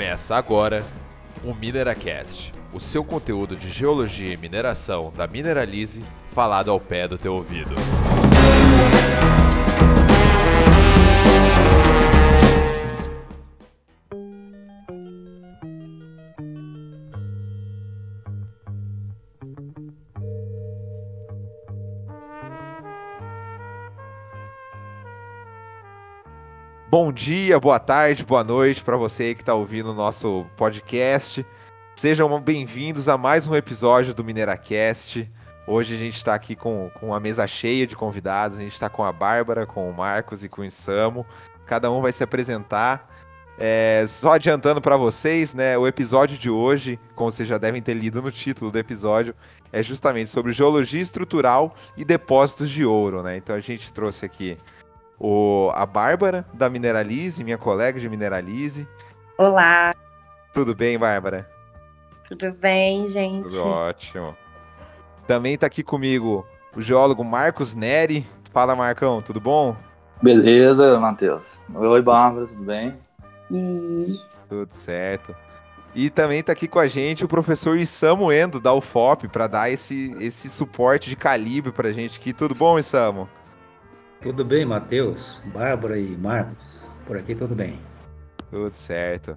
Começa agora o Mineracast, o seu conteúdo de geologia e mineração da Mineralize, falado ao pé do teu ouvido. Bom dia, boa tarde, boa noite para você que está ouvindo o nosso podcast. Sejam bem-vindos a mais um episódio do Mineracast. Hoje a gente está aqui com, com a mesa cheia de convidados. A gente está com a Bárbara, com o Marcos e com o Isamo. Cada um vai se apresentar. É, só adiantando para vocês, né? O episódio de hoje, como vocês já devem ter lido no título do episódio, é justamente sobre geologia estrutural e depósitos de ouro, né? Então a gente trouxe aqui o, a Bárbara, da Mineralize, minha colega de Mineralize. Olá. Tudo bem, Bárbara? Tudo bem, gente. Tudo ótimo. Também está aqui comigo o geólogo Marcos Neri. Fala, Marcão, tudo bom? Beleza, Matheus. Oi, Bárbara, tudo bem? E... Tudo certo. E também está aqui com a gente o professor Isamo Endo, da UFOP, para dar esse, esse suporte de calibre para a gente aqui. Tudo bom, Isamo? Tudo bem, Matheus, Bárbara e Marcos? Por aqui tudo bem. Tudo certo.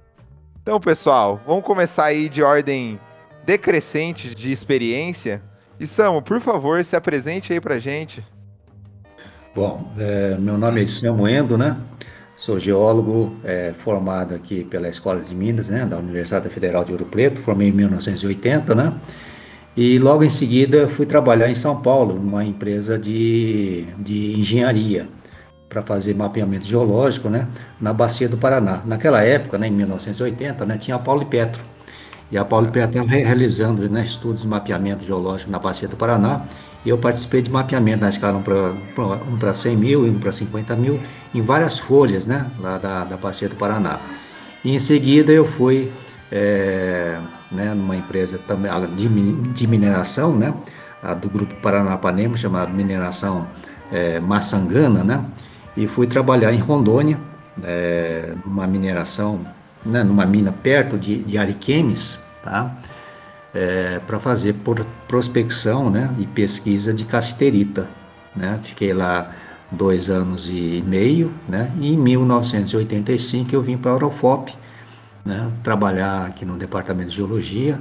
Então, pessoal, vamos começar aí de ordem decrescente de experiência. E Samu, por favor, se apresente aí pra gente. Bom, é, meu nome é Samu Endo, né? Sou geólogo é, formado aqui pela Escola de Minas, né, da Universidade Federal de Ouro Preto, formei em 1980, né? E logo em seguida fui trabalhar em São Paulo, numa empresa de, de engenharia, para fazer mapeamento geológico né, na Bacia do Paraná. Naquela época, né, em 1980, né, tinha a Paulo e Petro. E a Paulo e Petro realizando né, estudos de mapeamento geológico na Bacia do Paraná. E eu participei de mapeamento na escala 1 para 100 mil e 1 para 50 mil, em várias folhas né, lá da, da Bacia do Paraná. E em seguida eu fui é, né, numa empresa também de, mineração, né, do grupo Paranapanema, chamada Mineração é, Maçangana, né, e fui trabalhar em Rondônia, é, numa mineração, né, numa mina perto de, de Ariquemes, tá, é, para fazer por, prospecção né, e pesquisa de casterita. Né, fiquei lá dois anos e meio, né, e em 1985 eu vim para a Eurofop, né, trabalhar aqui no Departamento de Geologia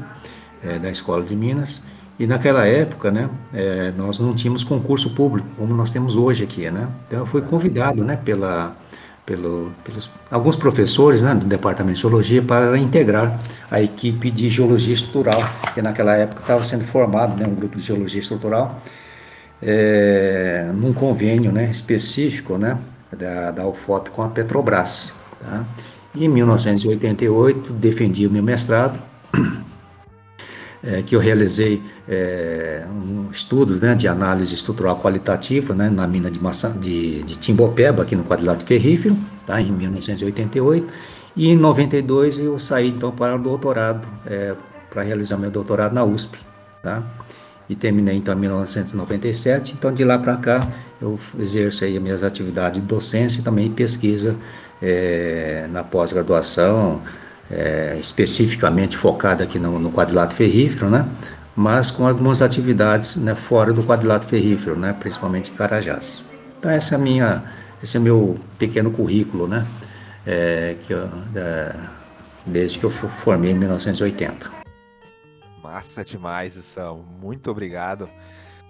é, da Escola de Minas. E naquela época, né, é, nós não tínhamos concurso público como nós temos hoje aqui, né? Então eu fui convidado, né, pela, pelo, pelos alguns professores, né, do Departamento de Geologia para integrar a equipe de Geologia Estrutural, que naquela época estava sendo formado, né, um grupo de Geologia Estrutural, é, num convênio, né, específico, né, da, da UFOP com a Petrobras, tá? Em 1988, defendi o meu mestrado, é, que eu realizei é, um, estudos né, de análise estrutural qualitativa né, na mina de, maçã, de, de Timbopeba, aqui no quadrilátero ferrífero, tá, em 1988. E em 92 eu saí então para o doutorado, é, para realizar meu doutorado na USP. Tá? E terminei então em 1997. Então de lá para cá eu exerço aí as minhas atividades de docência e também pesquisa é, na pós-graduação, é, especificamente focada aqui no, no quadrilátero ferrífero, né? mas com algumas atividades né, fora do quadrilátero ferrífero, né? principalmente em Carajás. Então essa é minha, esse é meu pequeno currículo, né? É, que eu, é, desde que eu formei em 1980. Massa demais, São. Muito obrigado.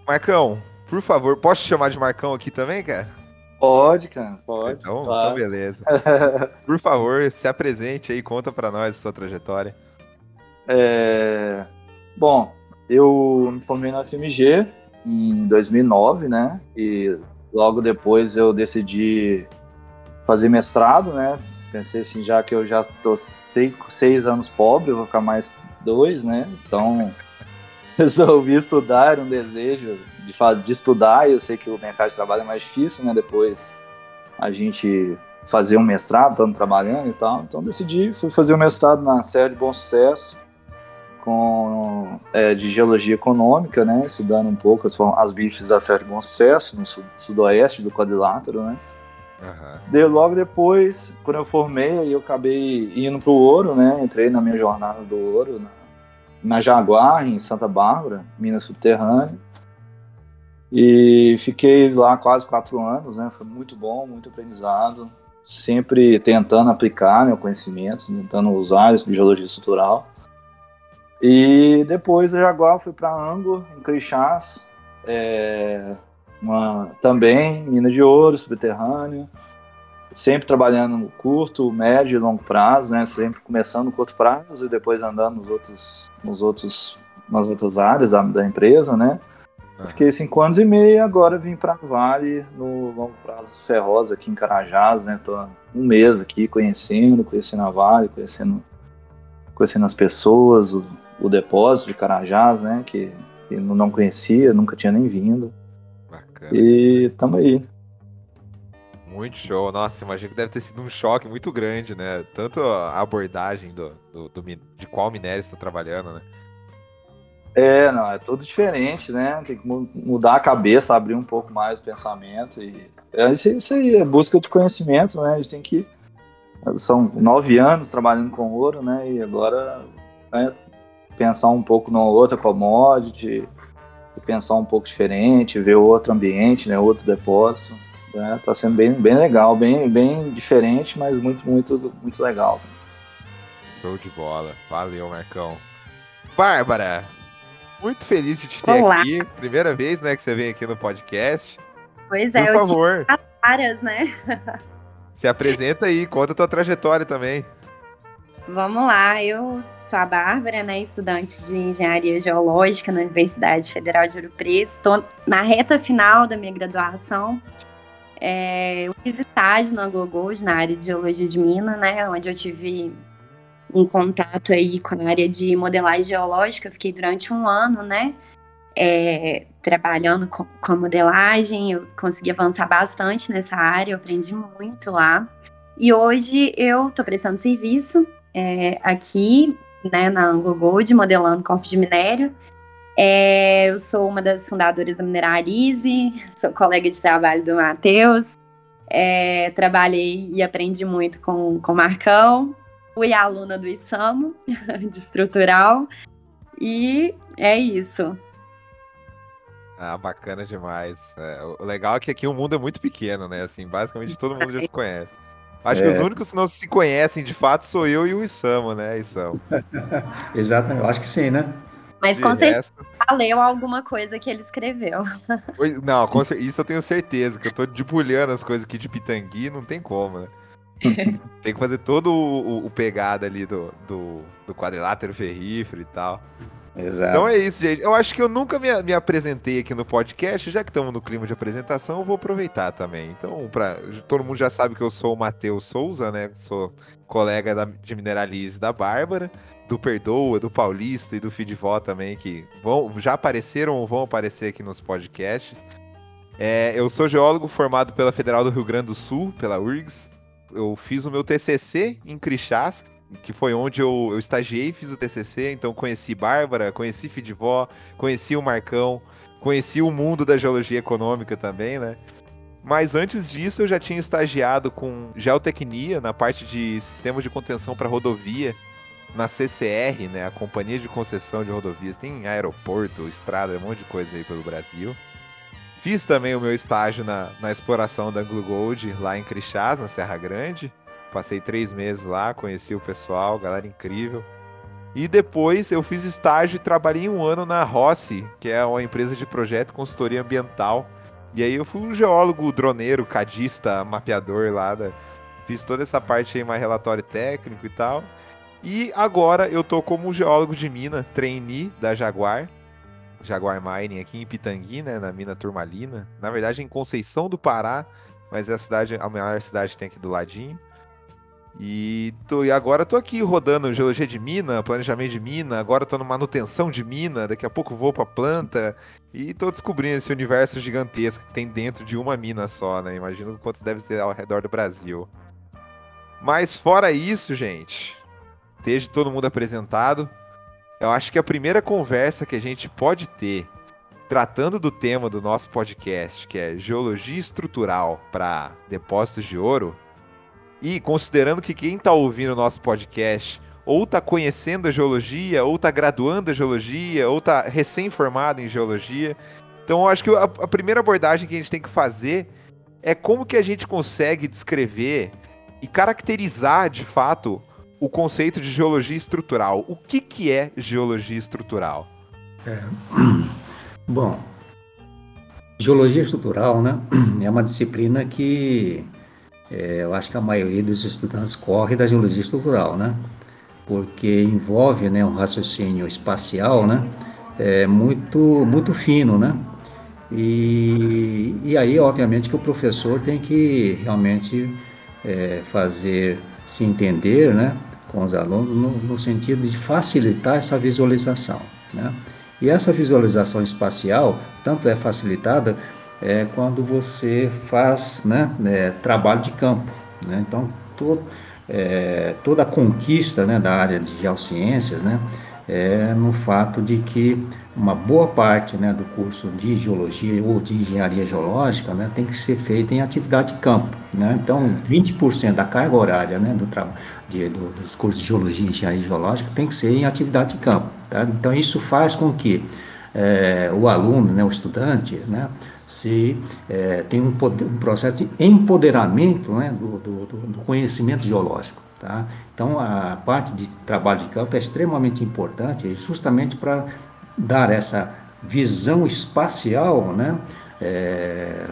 Marcão, por favor, posso te chamar de Marcão aqui também, cara? Pode, cara, pode. Então, então claro. então beleza. Por favor, se apresente aí, conta para nós a sua trajetória. É... Bom, eu me formei na FMG em 2009, né? E logo depois eu decidi fazer mestrado, né? Pensei assim, já que eu já estou seis, seis anos pobre, eu vou ficar mais dois, né? Então resolvi estudar, era um desejo de, de estudar, e eu sei que o mercado de trabalho é mais difícil, né? Depois a gente fazer um mestrado, estando trabalhando e tal. Então decidi, fui fazer o um mestrado na Serra de Bom Sucesso, com, é, de Geologia Econômica, né? Estudando um pouco as, as bifes da Serra de Bom Sucesso, no sudoeste do quadrilátero, né? Uhum. De, logo depois, quando eu formei, eu acabei indo pro ouro, né? Entrei na minha jornada do ouro na, na Jaguar, em Santa Bárbara, Minas Subterrânea. E fiquei lá quase quatro anos, né? Foi muito bom, muito aprendizado. Sempre tentando aplicar né, o conhecimento, tentando usar isso de geologia estrutural. E depois da Jaguar fui para Ango, em Crixás, é, uma, também mina de ouro, subterrâneo, sempre trabalhando no curto, médio e longo prazo, né? Sempre começando no curto prazo e depois andando nos outros, nos outros, nas outras áreas da, da empresa, né? Fiquei cinco anos e meio agora vim para Vale no longo prazo Ferrosa aqui em Carajás, né? Tô um mês aqui conhecendo, conhecendo a Vale, conhecendo, conhecendo as pessoas, o, o depósito de Carajás, né? Que, que não conhecia, nunca tinha nem vindo. Bacana. E tamo aí. Muito show. Nossa, imagino que deve ter sido um choque muito grande, né? Tanto a abordagem do, do, do de qual minério está trabalhando, né? É, não, é tudo diferente, né? Tem que mudar a cabeça, abrir um pouco mais o pensamento. E é isso, aí, é busca de conhecimento, né? A gente tem que. São nove anos trabalhando com ouro, né? E agora né, pensar um pouco numa outra commodity, pensar um pouco diferente, ver outro ambiente, né? Outro depósito. Né? Tá sendo bem, bem legal, bem, bem diferente, mas muito, muito, muito legal. Show de bola. Valeu, Marcão. Bárbara, muito feliz de te ter Olá. aqui. Primeira vez, né, que você vem aqui no podcast. Pois é, Por eu favor. As caras, né? Se apresenta aí, conta a tua trajetória também. Vamos lá, eu sou a Bárbara, né, estudante de Engenharia Geológica na Universidade Federal de Ouro Preto. Estou na reta final da minha graduação. É, eu fiz estágio na Gold na área de Geologia de Minas, né, onde eu tive um contato aí com a área de modelagem geológica. Eu fiquei durante um ano, né, é, trabalhando com, com modelagem. Eu consegui avançar bastante nessa área, eu aprendi muito lá. E hoje eu estou prestando serviço é, aqui, né, na Anglo Gold, modelando corpo de minério. É, eu sou uma das fundadoras da Mineralize, sou colega de trabalho do Matheus. É, trabalhei e aprendi muito com, com o Marcão. Fui aluna do ISAMO, de estrutural. E é isso. Ah, bacana demais. É, o legal é que aqui o mundo é muito pequeno, né? Assim, basicamente todo mundo já se conhece. Acho é. que os únicos que não se conhecem de fato sou eu e o Isamo, né, Isamo? Exatamente, eu acho que sim, né? Mas com certeza leu alguma coisa que ele escreveu. Não, isso eu tenho certeza, que eu tô debulhando as coisas aqui de Pitangui, não tem como, né? tem que fazer todo o, o, o pegada ali do, do, do quadrilátero ferrífero e tal. Exato. Então é isso, gente. Eu acho que eu nunca me, me apresentei aqui no podcast, já que estamos no clima de apresentação, eu vou aproveitar também. Então, pra, todo mundo já sabe que eu sou o Matheus Souza, né? Sou colega da, de Mineralize da Bárbara, do Perdoa, do Paulista e do Fidvó também, que vão, já apareceram ou vão aparecer aqui nos podcasts. É, eu sou geólogo formado pela Federal do Rio Grande do Sul, pela URGS. Eu fiz o meu TCC em Crixás, que foi onde eu, eu estagiei, fiz o TCC, então conheci Bárbara, conheci Fidvó, conheci o Marcão, conheci o mundo da geologia econômica também, né? Mas antes disso eu já tinha estagiado com geotecnia na parte de sistemas de contenção para rodovia na CCR, né, a Companhia de Concessão de Rodovias. Tem aeroporto, estrada, um monte de coisa aí pelo Brasil. Fiz também o meu estágio na, na exploração da Anglo Gold lá em Crixás, na Serra Grande. Passei três meses lá, conheci o pessoal, galera incrível. E depois eu fiz estágio e trabalhei um ano na Rossi, que é uma empresa de projeto e consultoria ambiental. E aí eu fui um geólogo, droneiro, cadista, mapeador lá. Da... Fiz toda essa parte aí, mais relatório técnico e tal. E agora eu tô como geólogo de mina, trainee da Jaguar. Jaguar Mining aqui em Pitangui, né, na mina Turmalina. Na verdade em Conceição do Pará, mas é a cidade, a maior cidade que tem aqui do ladinho. E, tô, e agora tô aqui rodando geologia de mina, planejamento de mina, agora tô no manutenção de mina, daqui a pouco vou pra planta e tô descobrindo esse universo gigantesco que tem dentro de uma mina só, né? Imagino quantos deve ter ao redor do Brasil. Mas fora isso, gente, desde todo mundo apresentado, eu acho que a primeira conversa que a gente pode ter tratando do tema do nosso podcast, que é geologia estrutural para depósitos de ouro, e considerando que quem está ouvindo o nosso podcast ou está conhecendo a geologia, ou está graduando a geologia, ou está recém-formado em geologia. Então, eu acho que a, a, primeira abordagem que a gente tem que fazer é como que a gente consegue descrever e caracterizar, de fato, o conceito de geologia estrutural. O que, que é geologia estrutural? É. Bom, geologia estrutural né, é uma disciplina que é, eu acho que a maioria dos estudantes corre da geologia estrutural, né? porque envolve né, um raciocínio espacial né, é muito, muito fino, né? E, e aí, obviamente, que o professor tem que realmente é, fazer se entender né, com os alunos no, no, sentido de facilitar essa visualização. Né? E essa visualização espacial tanto é facilitada é, quando você faz né, é, trabalho de campo. Né? Então, todo, é, toda a conquista né, da área de geociências né, é no fato de que uma boa parte né, do curso de geologia ou de engenharia geológica né, tem que ser feita em atividade de campo. Né? Então, 20% da carga horária né, do, de, do, dos cursos de geologia e engenharia geológica tem que ser em atividade de campo. Tá? Então, isso faz com que é, o aluno, né, o estudante, né, se é, tem um, poder, um, processo de empoderamento né, do, do, do, conhecimento geológico. Tá? Então, a parte de trabalho de campo é extremamente importante, justamente para dar essa visão espacial né, é,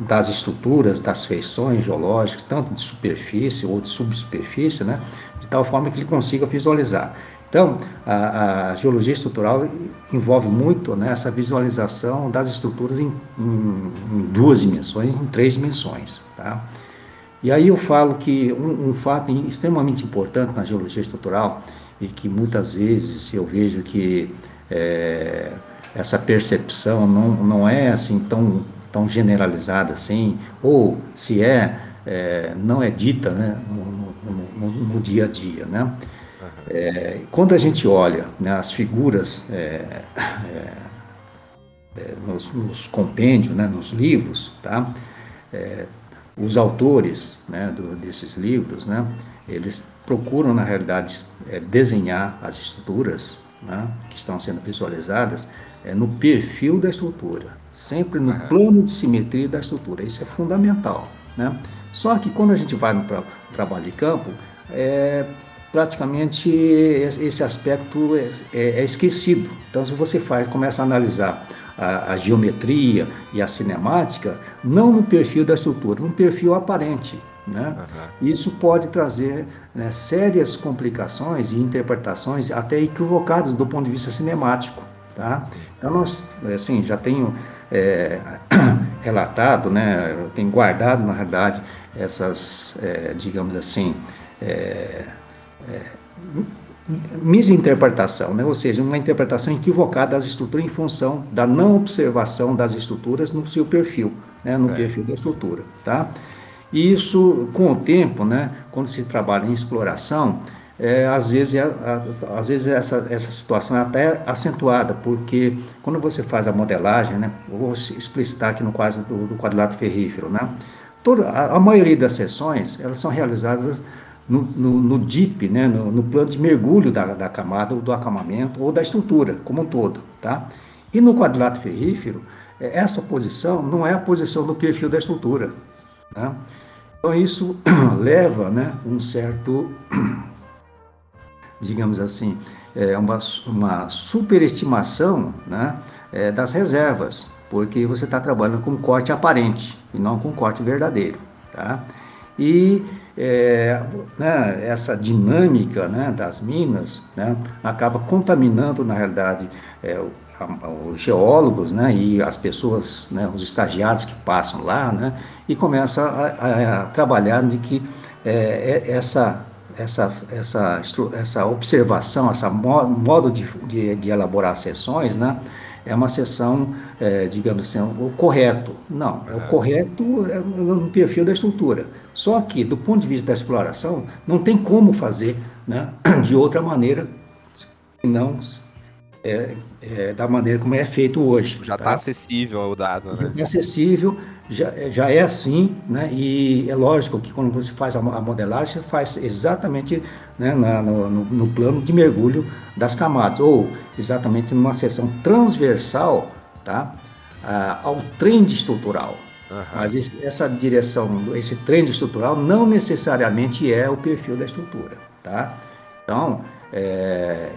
das estruturas, das feições geológicas, tanto de superfície ou de subsuperfície, né, de tal forma que ele consiga visualizar. Então, a, a, geologia estrutural envolve muito né, essa visualização das estruturas em, em, em, duas dimensões, em três dimensões. Tá? E aí eu falo que um, um, fato extremamente importante na geologia estrutural e que muitas vezes eu vejo que é, essa percepção não, não é assim tão, tão generalizada assim, ou se é, é não é dita né, no, no, no, no dia a dia. Né? É, quando a gente olha né, as figuras é, é, é nos, nos, compêndios, né, nos livros, tá? É, os autores né, do, desses livros, né, eles procuram, na realidade, desenhar as estruturas né, que estão sendo visualizadas no perfil da estrutura, sempre no plano de simetria da estrutura. Isso é fundamental. Né? Só que quando a gente vai no, tra trabalho de campo, é, praticamente esse aspecto é, é, é, esquecido. Então, se você faz, começa a analisar a, a, geometria e a cinemática, não no perfil da estrutura, no perfil aparente. Né? Uhum. Isso pode trazer né, sérias complicações e interpretações até equivocadas do ponto de vista cinemático. Tá? Então, nós, assim, já tenho é, relatado, né, eu tenho guardado, na verdade, essas, é, digamos assim, é, é, misinterpretação, né? ou seja, uma interpretação equivocada das estruturas em função da não observação das estruturas no seu perfil, né? no é. perfil da estrutura. Tá? E isso, com o tempo, né? quando se trabalha em exploração, é, às vezes, é, às vezes essa, essa situação é até acentuada, porque quando você faz a modelagem, né, vou explicitar aqui no caso do, do quadrilátero ferrífero, né, toda, a, a maioria das sessões elas são realizadas no, no, no DIP, né, no, no, plano de mergulho da, da camada, ou do acamamento, ou da estrutura como um todo. Tá? E no quadrilátero ferrífero, é, essa posição não é a posição do perfil da estrutura. Tá? Então isso leva né, um certo, digamos assim, é uma, uma superestimação né, é, das reservas, porque você está trabalhando com corte aparente e não com corte verdadeiro. Tá? E é, né, essa dinâmica né, das minas né, acaba contaminando, na realidade, é, os geólogos né, e as pessoas, né, os estagiários que passam lá, né, e começa a, a, a trabalhar de que é, é essa, essa, essa, essa observação, esse modo de, de, de elaborar sessões, né, é uma sessão, é, digamos assim, o correto. Não, é o correto no perfil da estrutura. Só que, do ponto de vista da exploração, não tem como fazer né, de outra maneira, não é, é, da maneira como é feito hoje. Já está tá acessível o dado, né? É acessível, já, já é assim, né? E é lógico que quando você faz a, modelagem, você faz exatamente né, na, no, no, plano de mergulho das camadas, ou exatamente numa seção transversal tá? Ah, ao trend estrutural. Uhum. Mas esse, essa direção, esse trend estrutural não necessariamente é o perfil da estrutura. Tá? Então, é,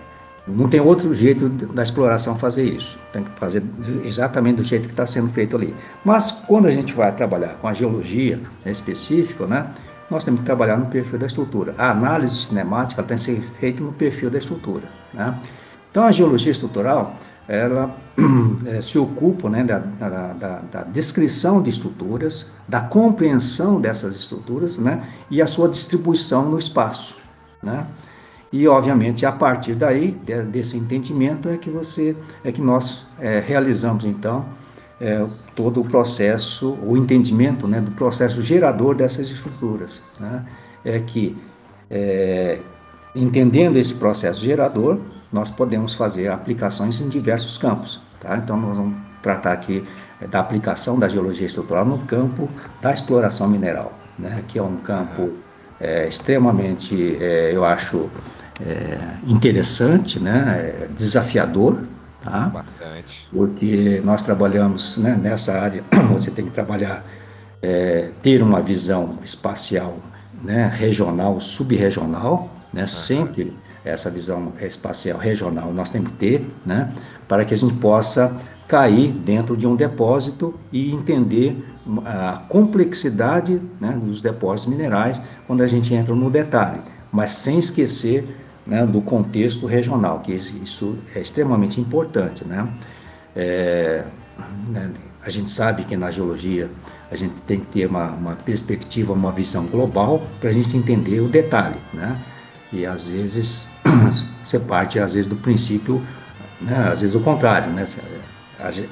não tem outro jeito da exploração fazer isso. Tem que fazer exatamente do jeito que está sendo feito ali. Mas quando a gente vai trabalhar com a geologia né, específica, né, nós temos que trabalhar no perfil da estrutura. A análise cinemática tem que ser feita no perfil da estrutura. Né? Então a geologia estrutural ela é, se ocupa né, da, da, da, da, descrição de estruturas, da compreensão dessas estruturas né, e a sua distribuição no espaço. Né? E, obviamente, a partir daí, desse entendimento, é que você, é que nós é, realizamos, então, é, todo o processo, o entendimento né, do processo gerador dessas estruturas. Né? É que, é, entendendo esse processo gerador, nós podemos fazer aplicações em diversos campos. Tá? Então, nós vamos tratar aqui é, da aplicação da geologia estrutural no campo da exploração mineral, né? que é um campo é, extremamente, é, eu acho, é, interessante, né? É desafiador, tá? Bastante. Porque nós trabalhamos né, nessa área, você tem que trabalhar, é, ter uma visão espacial né, regional, subregional, né? Uhum. Sempre essa visão espacial regional nós temos que ter, né? Para que a gente possa cair dentro de um depósito e entender a complexidade né, dos depósitos minerais quando a gente entra no detalhe, mas sem esquecer né, do contexto regional, que isso é extremamente importante. Né? É, né, a gente sabe que na geologia a gente tem que ter uma, uma perspectiva, uma visão global para a gente entender o detalhe. Né? E às vezes você parte às vezes do princípio, né, às vezes o contrário. Né? A gente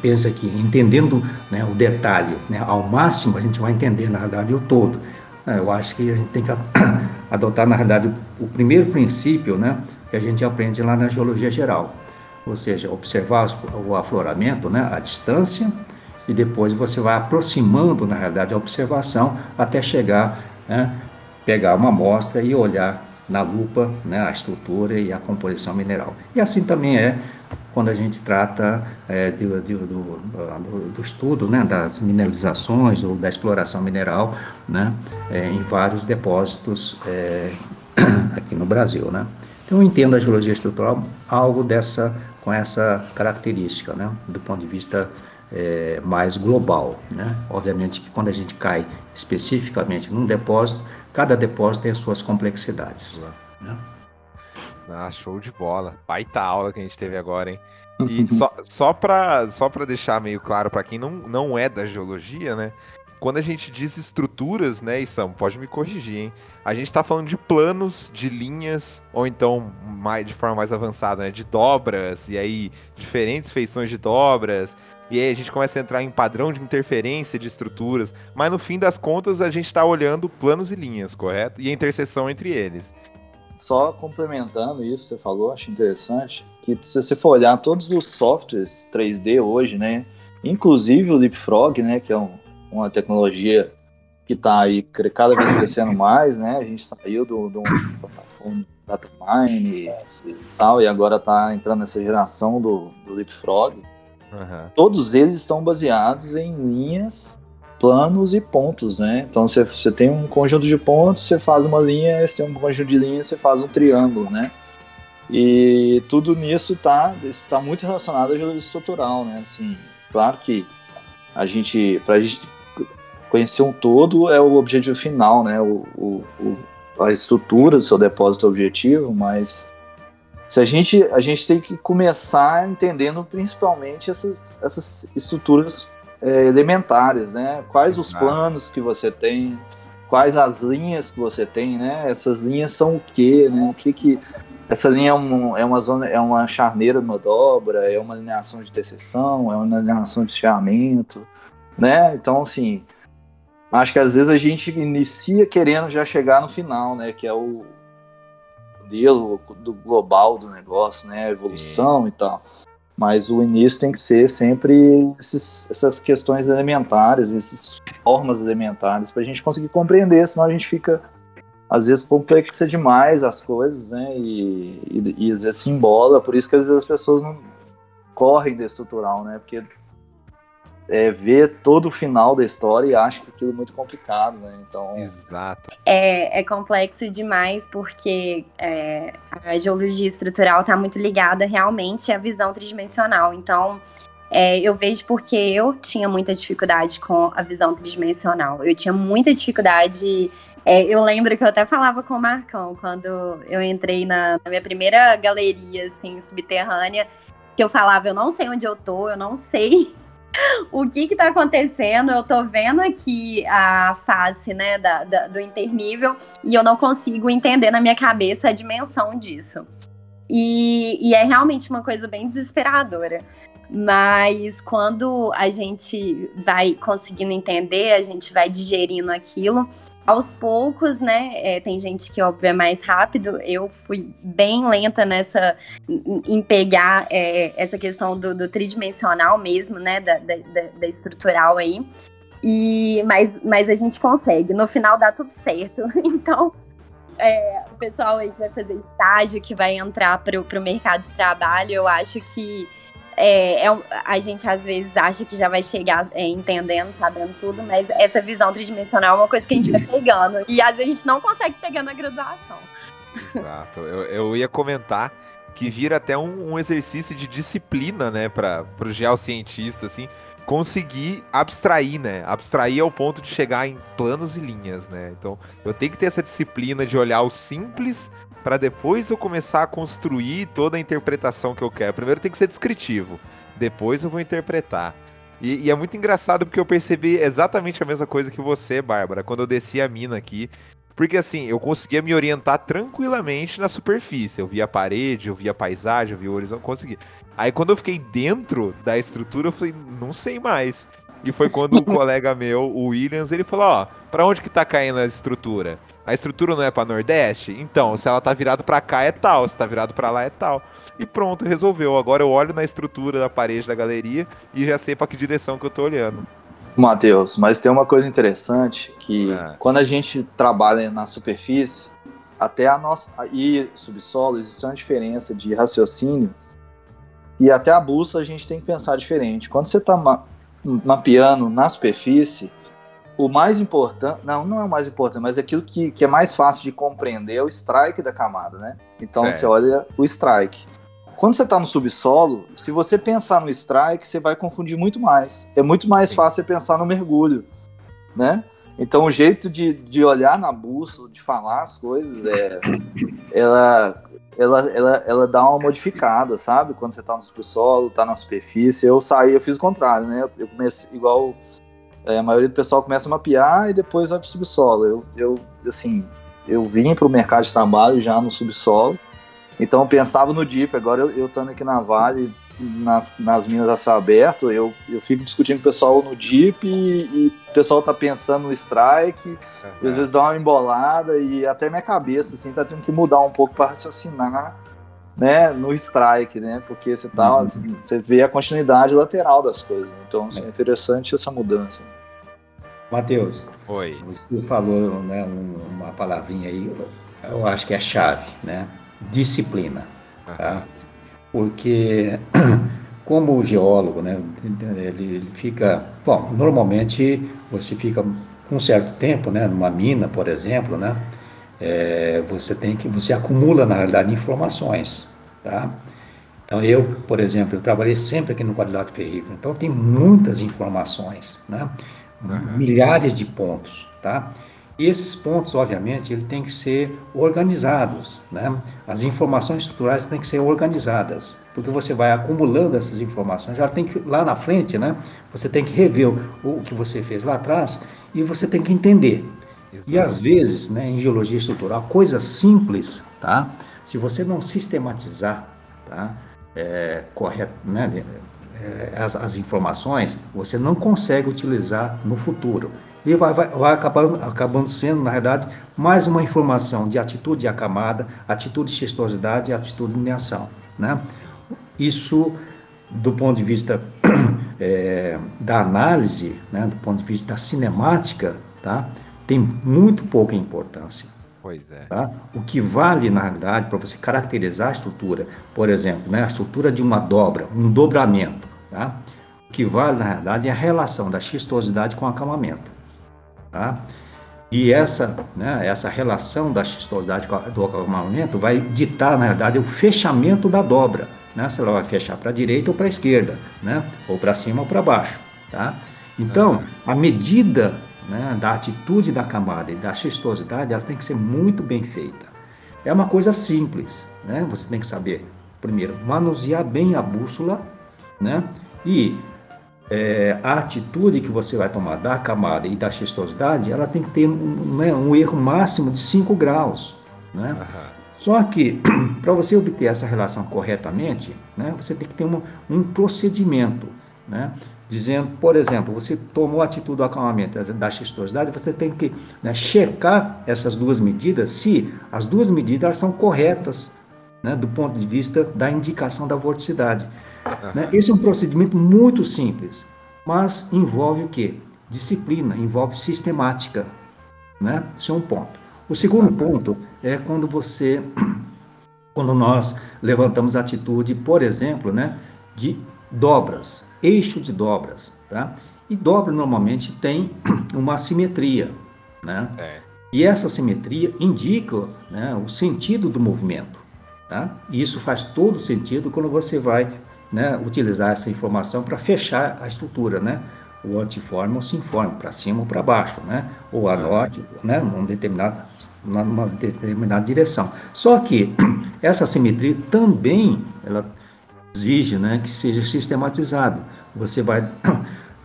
pensa que entendendo né, o detalhe né, ao máximo, a gente vai entender na verdade o todo. Eu acho que a gente tem que adotar, na o, o primeiro princípio né, que a gente aprende lá na geologia geral, ou seja, observar o afloramento, né, a distância, e depois você vai aproximando, na realidade, a observação até chegar, né, pegar uma amostra e olhar na lupa né, a estrutura e a composição mineral. E assim também é quando a gente trata é, do, do, do, do, estudo né, das mineralizações ou da exploração mineral né, é, em vários depósitos é, aqui no Brasil. Né. Então eu entendo a geologia estrutural algo dessa, com essa característica, né, do ponto de vista é, mais global. Né. Obviamente que quando a gente cai especificamente num depósito, cada depósito tem as suas complexidades. Né. Ah, show de bola. Baita aula que a gente teve agora, hein? E só, só para só pra deixar meio claro para quem não, não é da geologia, né? Quando a gente diz estruturas, né, Sam, pode me corrigir, hein? A gente está falando de planos, de linhas, ou então, mais, de forma mais avançada, né, de dobras, e aí diferentes feições de dobras, e aí a gente começa a entrar em padrão de interferência de estruturas, mas no fim das contas a gente está olhando planos e linhas, correto? E a interseção entre eles só complementando isso que você falou, acho interessante, que se você for olhar todos os softwares 3D hoje, né, inclusive o Leapfrog, né, que é um, uma tecnologia que está aí cada vez crescendo mais, né, a gente saiu do, do plataforma DataMine e, e tal, e agora está entrando nessa geração do, do Leapfrog. Uhum. Todos eles estão baseados em linhas planos e pontos, né? Então você, você tem um conjunto de pontos, você faz uma linha, você tem um conjunto de linhas, você faz um triângulo, né? E tudo nisso está tá muito relacionado à geologia estrutural, né? Assim, claro que a gente, para a gente conhecer um todo é o objetivo final, né? O, o, o, a estrutura do seu depósito objetivo, mas se a gente, a gente tem que começar entendendo principalmente essas, essas estruturas é, elementares, né? Quais os planos que você tem, quais as linhas que você tem, né? Essas linhas são o quê, né? O que que essa linha é, um, é uma zona, é uma charneira numa dobra, é uma alinhação de interseção, é uma alinhação de estiramento, né? Então, assim, acho que às vezes a gente inicia querendo já chegar no final, né? Que é o modelo do global do negócio, né? A evolução Sim. e tal. Mas o início tem que ser sempre esses, essas questões elementares, essas formas elementares, para a gente conseguir compreender, senão a gente fica, às vezes, complexa demais as coisas, né? E, e, e às vezes se embola, por isso que às vezes as pessoas não correm de estrutural, né? Porque é, vê todo o final da história e acha que aquilo é muito complicado, né? Então. Exato. É, é complexo demais porque é, a geologia estrutural está muito ligada realmente à visão tridimensional. Então. É, eu vejo porque eu tinha muita dificuldade com a visão tridimensional. Eu tinha muita dificuldade. É, eu lembro que eu até falava com o Marcão quando eu entrei na, na minha primeira galeria assim, subterrânea, que eu falava, eu não sei onde eu tô, eu não sei o que está acontecendo? Eu estou vendo aqui a face né, da, da, do internível e eu não consigo entender na minha cabeça a dimensão disso. E, e é realmente uma coisa bem desesperadora. Mas quando a gente vai conseguindo entender, a gente vai digerindo aquilo, aos poucos, né? É, tem gente que, óbvio, é mais rápido. Eu fui bem lenta nessa em pegar é, essa questão do, do, tridimensional mesmo, né? Da, da, da, estrutural aí. E, mas, mas a gente consegue. No final dá tudo certo. Então, é, o pessoal aí que vai fazer estágio, que vai entrar para o mercado de trabalho, eu acho que é, é, a gente às vezes acha que já vai chegar é, entendendo, sabendo tudo, mas essa visão tridimensional é uma coisa que a gente vai pegando. E às vezes a gente não consegue pegar na graduação. Exato. Eu, eu ia comentar que vira até um, um exercício de disciplina, né, para o geocientista, assim, conseguir abstrair, né? Abstrair ao ponto de chegar em planos e linhas, né? Então, eu tenho que ter essa disciplina de olhar o simples para depois eu começar a construir toda a interpretação que eu quero. Primeiro tem que ser descritivo, depois eu vou interpretar. E, e, é muito engraçado porque eu percebi exatamente a mesma coisa que você, Bárbara, quando eu desci a mina aqui. Porque assim, eu conseguia me orientar tranquilamente na superfície. Eu via a parede, eu via a paisagem, eu via o horizonte, consegui. Aí quando eu fiquei dentro da estrutura, eu falei, não sei mais. E foi quando um colega meu, o Williams, ele falou, ó, pra onde que tá caindo a estrutura? A estrutura não é para Nordeste? Então, se ela tá virado para cá é tal, se tá virado para lá é tal. E pronto, resolveu. Agora eu olho na estrutura da parede da galeria e já sei para que direção que eu tô olhando. Matheus, mas tem uma coisa interessante que é. quando a gente trabalha na superfície, até a nossa e subsolo existe uma diferença de raciocínio e até a bússola a gente tem que pensar diferente. Quando você está ma mapeando na superfície, o mais importante, não, não é o mais importante, mas aquilo que, que é mais fácil de compreender é o strike da camada, né? Então é. você olha o strike. Quando você está no subsolo, se você pensar no strike, você vai confundir muito mais. É muito mais Sim. fácil você pensar no mergulho, né? Então o jeito de, de olhar na bússola, de falar as coisas, é, ela, ela, ela, ela dá uma modificada, sabe? Quando você está no subsolo, está na superfície. Eu saí, eu fiz o contrário, né? Eu comecei igual é, a maioria do pessoal começa a mapear e depois vai para o subsolo. Eu, eu, assim, eu vim para o mercado de trabalho já no subsolo, então eu pensava no DIP. Agora eu estando aqui na Vale, nas, nas minas a céu aberto, eu, eu fico discutindo com o pessoal no DIP e, e o pessoal tá pensando no strike, uhum. às vezes dá uma embolada e até minha cabeça assim tá tendo que mudar um pouco para raciocinar né, no strike, né? Porque você tá, uhum. assim, você vê a continuidade lateral das coisas. Então, assim, é interessante essa mudança. Matheus, Oi. você falou né, uma palavrinha aí, eu acho que é chave, né? Disciplina. Tá? Porque, como o geólogo, né, ele, ele fica. Bom, normalmente você fica um certo tempo, né, numa mina, por exemplo, né? É, você tem que você acumula na realidade informações, tá? Então eu, por exemplo, eu trabalhei sempre aqui no quadrilátero ferrífero, então tem muitas informações, né? uhum. milhares de pontos, tá? E esses pontos, obviamente, ele tem que ser organizados, né? As informações estruturais têm que ser organizadas, porque você vai acumulando essas informações. Já tem que lá na frente, né? Você tem que rever o, o que você fez lá atrás e você tem que entender. E às vezes, né, em geologia estrutural, coisas simples, tá? Se você não sistematizar, tá? É, correto, né? É, as, as informações, você não consegue utilizar no futuro. e vai, vai, vai acabando, acabando sendo, na verdade, mais uma informação de atitude acamada, atitude de xistosidade e atitude de lineação. Né? Isso, do ponto de vista é, da análise, né, do ponto de vista da cinemática, tá, tem muito pouca importância. Pois é. Tá? O que vale, na realidade, para você caracterizar a estrutura, por exemplo, né, a estrutura de uma dobra, um dobramento, tá? o que vale, na realidade, é a relação da xistosidade com o acamamento. Tá? E essa, né, essa relação da xistosidade do acamamento vai ditar, na verdade, o fechamento da dobra. Né? Se ela vai fechar para a direita ou para a esquerda, né? ou para cima ou para baixo. Tá? Então, a medida né, da atitude da camada e da xistosidade, ela tem que ser muito bem feita. É uma coisa simples, né? Você tem que saber, primeiro, manusear bem a bússola, né? E é, a atitude que você vai tomar da camada e da xistosidade, ela tem que ter um, né, um erro máximo de 5 graus, né? Uhum. Só que, para você obter essa relação corretamente, né, você tem que ter uma, um procedimento, né? Dizendo, por exemplo, você tomou a atitude do acalmamento da xistosidade, você tem que né, checar essas duas medidas, se as duas medidas são corretas né, do ponto de vista da indicação da vorticidade. Uhum. Né? Esse é um procedimento muito simples, mas envolve o quê? Disciplina, envolve sistemática. Né? Esse é um ponto. O segundo ponto é quando você, quando nós levantamos a atitude, por exemplo, né, de dobras eixo de dobras, tá? E dobra normalmente tem uma simetria, né? É. E essa simetria indica né, o sentido do movimento, tá? E isso faz todo sentido quando você vai né, utilizar essa informação para fechar a estrutura, né? O antiforme ou sinforme, para cima ou para baixo, né? Ou a norte, né? Numa determinada, numa determinada direção. Só que essa simetria também ela exige né, que seja sistematizado. Você vai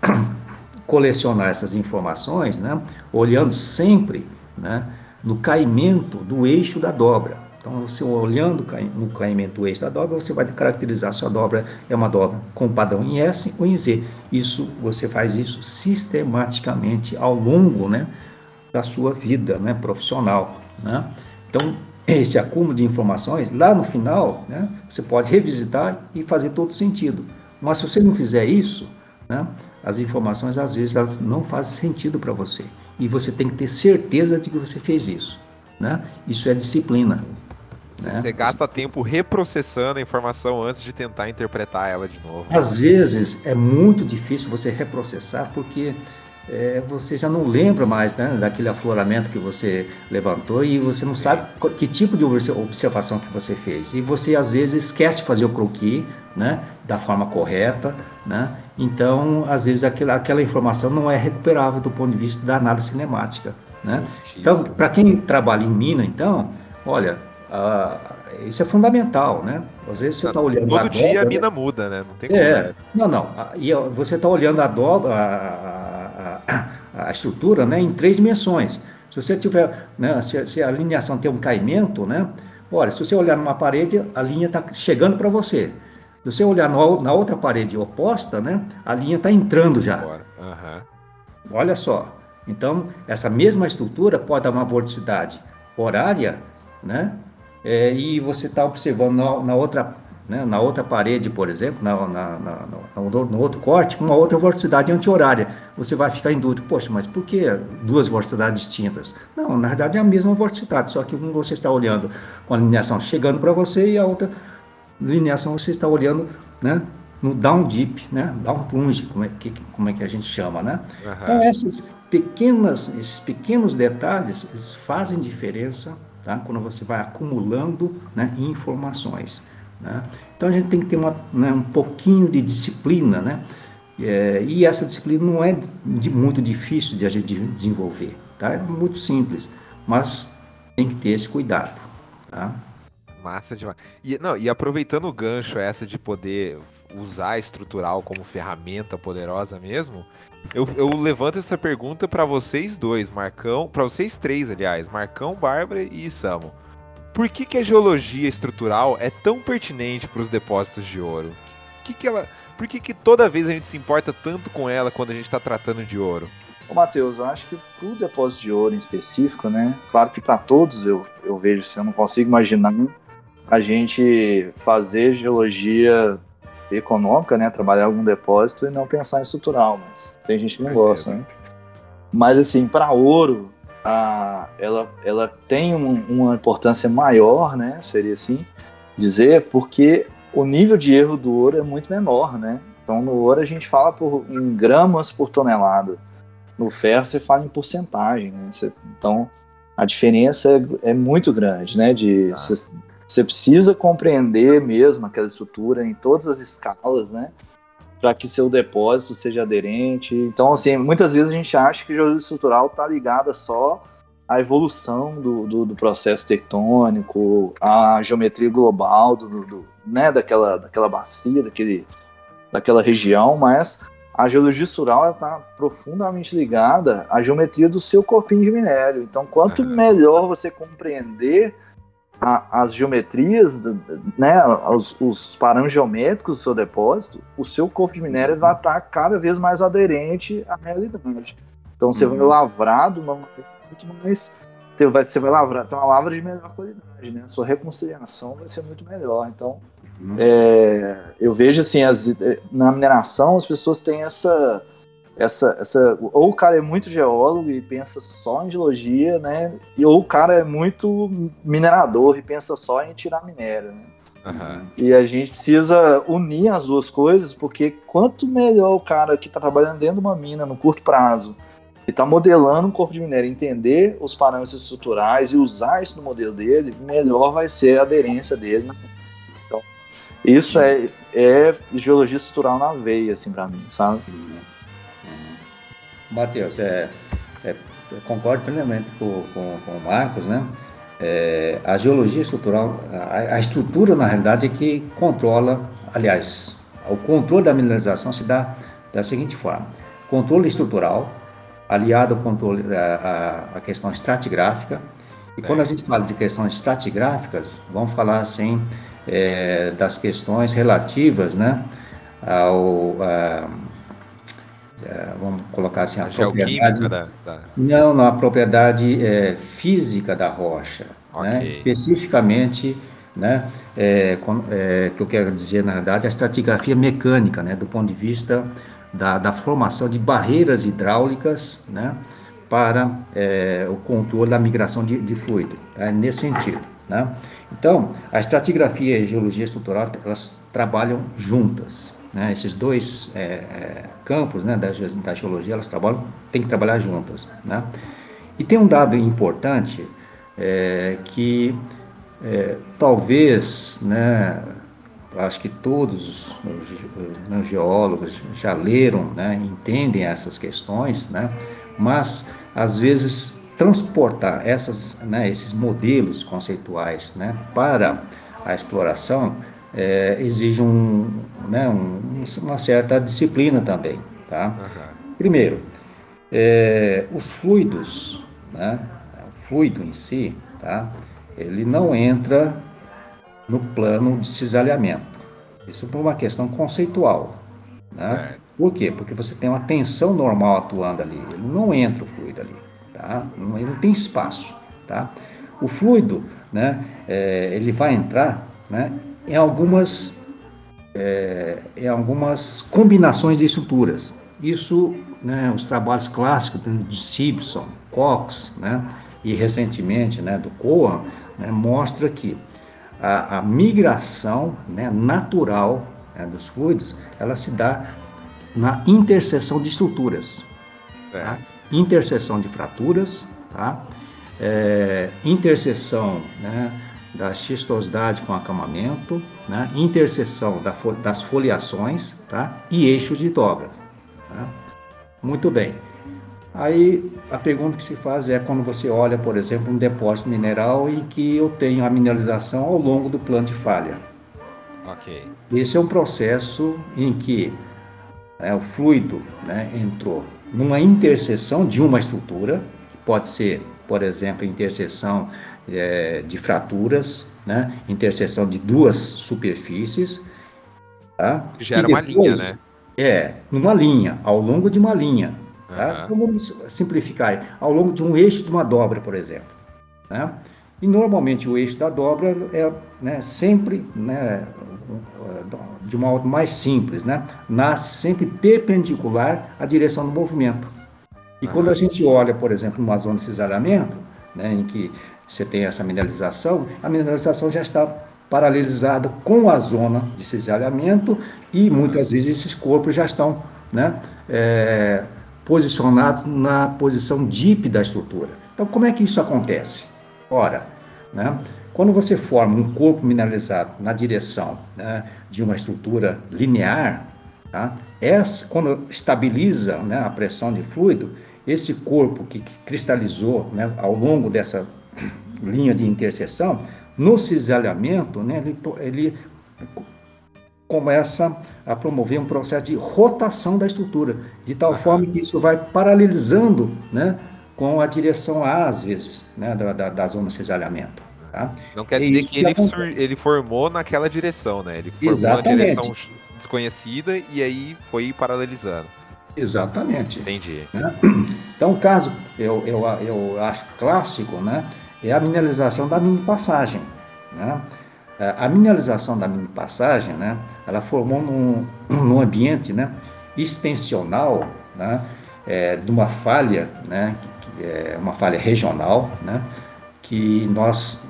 colecionar essas informações, né, olhando sempre né, no caimento do eixo da dobra. Então, você olhando no caimento do eixo da dobra, você vai caracterizar se a dobra é uma dobra com padrão em S ou em Z. Isso, você faz isso sistematicamente ao longo né, da sua vida né, profissional. Né? Então, esse acúmulo de informações, lá no final, né, você pode revisitar e fazer todo sentido. Mas se você não fizer isso, né, as informações às vezes elas não fazem sentido para você. E você tem que ter certeza de que você fez isso. Né? Isso é disciplina. Né? Você gasta tempo reprocessando a informação antes de tentar interpretar ela de novo. Às vezes é muito difícil você reprocessar porque é, você já não lembra mais né, daquele afloramento que você levantou e você não sabe que tipo de observação que você fez. E você às vezes esquece de fazer o croquis né, da forma correta. Né? Então, às vezes, aquela, aquela informação não é recuperável do ponto de vista da análise cinemática. Né? Então, para quem trabalha em mina, então, olha, isso é fundamental, né? Às vezes você está olhando Todo dia dobra, a mina muda, né? Não tem é, como. Não, não. E você está olhando a dobra, a, a, a, estrutura, né, em três dimensões. Se você tiver, né, se, se, a alineação tem um caimento, né? Olha, se você olhar numa parede, a linha está chegando para você. Se você olhar no, na outra parede oposta, né, a linha está entrando já. Uhum. Olha só. Então, essa mesma estrutura pode dar uma vorticidade horária, né? É, e você está observando na, na outra né, na outra parede, por exemplo, na, na, na, no, outro corte, uma outra vorticidade anti-horária. Você vai ficar em dúvida, poxa, mas por que duas vorticidades distintas? Não, na verdade é a mesma vorticidade, só que um você está olhando com a lineação chegando para você e a outra lineação você está olhando né, no down deep, né, down plunge, como é que, como é que a gente chama, né? Uhum. Então essas pequenas, esses pequenos detalhes, eles fazem diferença tá? quando você vai acumulando né, informações. Né? Então a gente tem que ter uma, né, um pouquinho de disciplina, né? É, e essa disciplina não é de, muito difícil de a gente desenvolver, tá? É muito simples, mas tem que ter esse cuidado, tá? Massa demais. E, não, e aproveitando o gancho essa de poder usar estrutural como ferramenta poderosa mesmo, eu, eu levanto essa pergunta para vocês dois, Marcão, para vocês três, aliás, Marcão, Bárbara e Samo. Por que, que a geologia estrutural é tão pertinente para os depósitos de ouro? Que que ela, por que, que toda vez a gente se importa tanto com ela quando a gente está tratando de ouro? Ô, Matheus, eu acho que para o depósito de ouro em específico, né? Claro que para todos eu, eu vejo assim, eu não consigo imaginar a gente fazer geologia econômica, né? Trabalhar algum depósito e não pensar em estrutural, mas tem gente que não gosta, né? Mas assim, para ouro, a, ela, ela tem um, uma importância maior, né? Seria assim dizer, porque o nível de erro do ouro é muito menor, né? Então no ouro a gente fala por, em gramas por tonelada. No ferro você fala em porcentagem, né? Você, então a diferença é, é, muito grande, né? De ah. você, você precisa compreender mesmo aquela estrutura em todas as escalas, né? Para que seu depósito seja aderente. Então, assim, muitas vezes a gente acha que a geologia estrutural está ligada só à evolução do, do, do, processo tectônico, à geometria global do, do, né, daquela, daquela bacia, daquele, daquela região, mas a geologia estrutural está profundamente ligada à geometria do seu corpinho de minério. Então, quanto melhor você compreender a, as geometrias, né, os, os, parâmetros geométricos do seu depósito, o seu corpo de minério vai estar cada vez mais aderente à realidade. Então, você uhum. vai lavrar de uma maneira muito mais. Você vai lavrar, então, uma lavra de melhor qualidade, né? A sua reconciliação vai ser muito melhor. Então, Uhum. É, eu vejo assim, as, na mineração as pessoas têm essa, essa, essa. Ou o cara é muito geólogo e pensa só em geologia, né? E, ou o cara é muito minerador e pensa só em tirar minério, né? Uhum. E a gente precisa unir as duas coisas, porque quanto melhor o cara que está trabalhando dentro de uma mina no curto prazo e está modelando um corpo de minério, entender os parâmetros estruturais e usar isso no modelo dele, melhor vai ser a aderência dele isso é, é geologia estrutural na veia, assim, para mim, sabe? Matheus, é, é, concordo plenamente com, com, com o Marcos, né? É, a geologia estrutural, a, a, estrutura, na realidade, é que controla, aliás, o controle da mineralização se dá da seguinte forma: controle estrutural, aliado ao controle a, a questão estratigráfica. E é. quando a gente fala de questões estratigráficas, vamos falar assim é, das questões relativas né, ao. A, vamos colocar assim, a, a propriedade. Da, da... Não, não, a propriedade é, física da rocha. Né, okay. Né, especificamente, né, é, com, é, que eu quero dizer, na verdade, a estratigrafia mecânica, né, do ponto de vista da, da formação de barreiras hidráulicas, né, para é, o controle da migração de, de fluido, tá? nesse sentido. Né? Então, a estratigrafia e a geologia estrutural, elas trabalham juntas. Né? Esses dois é, é, campos né, da, da, geologia, elas trabalham, têm que trabalhar juntas. Né? E tem um dado importante é, que é, talvez, né, acho que todos os, os, os, geólogos já leram, né, entendem essas questões, né, mas às vezes transportar essas, né, esses modelos conceituais né, para a exploração é, exige um, né, um, uma certa disciplina também. Tá? Uhum. Primeiro, é, os fluidos, né, o fluido em si, tá, ele não entra no plano de cisalhamento. Isso por uma questão conceitual. Né? Por quê? Porque você tem uma tensão normal atuando ali, ele não entra o fluido ali tá? Não, ele não tem espaço, tá? O fluido, né, é, ele vai entrar, né, em algumas, é, em algumas combinações de estruturas. Isso, né, os trabalhos clássicos de Simpson, Cox, né, e recentemente, né, do Cohen, né, mostra que a, a migração né, natural né, dos fluidos, ela se dá na interseção de estruturas. Tá? interseção de fraturas, tá? É, interseção né, da xistosidade com acamamento, né, interseção da, das foliações tá, e eixos de dobras. Tá? Muito bem. Aí a pergunta que se faz é quando você olha, por exemplo, um depósito mineral em que eu tenho a mineralização ao longo do plano de falha. Ok. Esse é um processo em que né, o fluido né, entrou numa interseção de uma estrutura, pode ser, por exemplo, interseção é, de fraturas, né? interseção de duas superfícies. Tá? Gera depois, uma linha, né? É, numa linha, ao longo de uma linha. Tá? Então vamos simplificar. Ao longo de um eixo de uma dobra, por exemplo. Né? E normalmente o eixo da dobra é né, sempre né, de uma ordem mais simples, né? nasce sempre perpendicular à direção do movimento. E quando a gente olha, por exemplo, numa zona de cisalhamento, né, em que você tem essa mineralização, a mineralização já está paralelizada com a zona de cisalhamento e muitas vezes esses corpos já estão né, é, posicionados na posição DIP da estrutura. Então, como é que isso acontece? Ora, né, quando você forma um corpo mineralizado na direção né, de uma estrutura linear, tá, essa, quando estabiliza né, a pressão de fluido, esse corpo que cristalizou né, ao longo dessa linha de interseção, no cisalhamento, né, ele, ele começa a promover um processo de rotação da estrutura, de tal forma que isso vai paralelizando né, com a direção A, às vezes, né, da, da, da zona de cisalhamento. Tá? Não quer dizer que ele, sur, ele formou naquela direção, né? Ele formou Exatamente. na direção desconhecida e aí foi paralelizando. Exatamente. Entendi. Né? Então, o caso, eu, eu, eu acho clássico, né, é a mineralização da mini passagem. Né? É, a mineralização da mini passagem, né, ela formou num, ambiente né, extensional né, é, de uma falha, né, é uma falha regional, né, que nós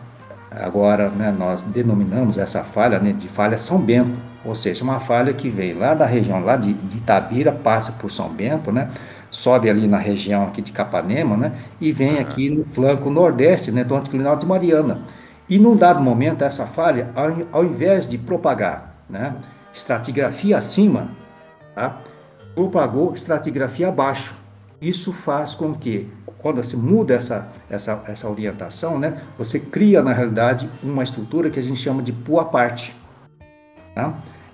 agora né, nós denominamos essa falha né, de falha São Bento ou seja, uma falha que vem lá da região lá de, de Itabira, passa por São Bento, né? Sobe ali na região aqui de Capanema, né? E vem aqui no flanco nordeste, né, do anticlinal de Mariana. E num dado momento, essa falha, ao, ao invés de propagar, né, estratigrafia acima, tá? propagou estratigrafia abaixo. Isso faz com que, quando se muda essa, essa, essa orientação, né, você cria, na realidade, uma estrutura que a gente chama de pua parte. Tá?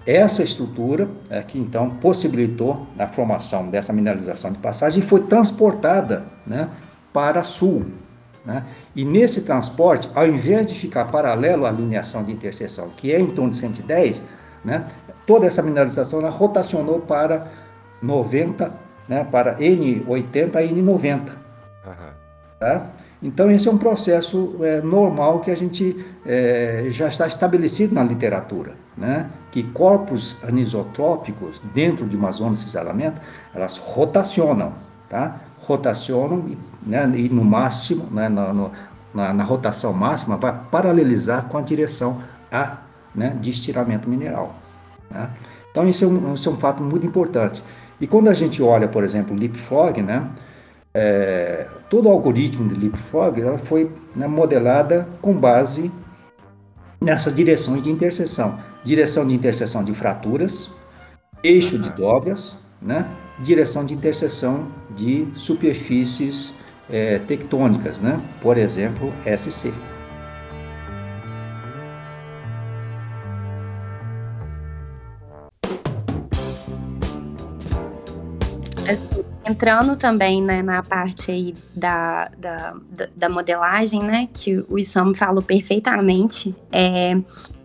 Essa estrutura é que então possibilitou a formação dessa mineralização de passagem e foi transportada né, para sul. Né? E nesse transporte, ao invés de ficar paralelo à lineação de interseção, que é em torno de 110, né, toda essa mineralização ela rotacionou para 90, né, para N80 a N90. Uhum. Tá? Então, esse é um processo é, normal que a gente é, já está estabelecido na literatura né, que corpos anisotrópicos dentro de uma zona de cisalamento, elas rotacionam, tá? Rotacionam né, e no máximo, né, na, no, na, na, rotação máxima, vai paralelizar com a direção A né, de estiramento mineral. Né? Então isso é, um, isso é um fato muito importante. E quando a gente olha, por exemplo, o leapfrog, né, é, todo o algoritmo de leapfrog ela foi né, modelada com base nessas direções de interseção direção de interseção de fraturas, eixo de dobras, né? direção de interseção de superfícies é, tectônicas, né? por exemplo, SC. Entrando também né, na parte aí da, da, da, modelagem, né, que o Isam falou perfeitamente, é,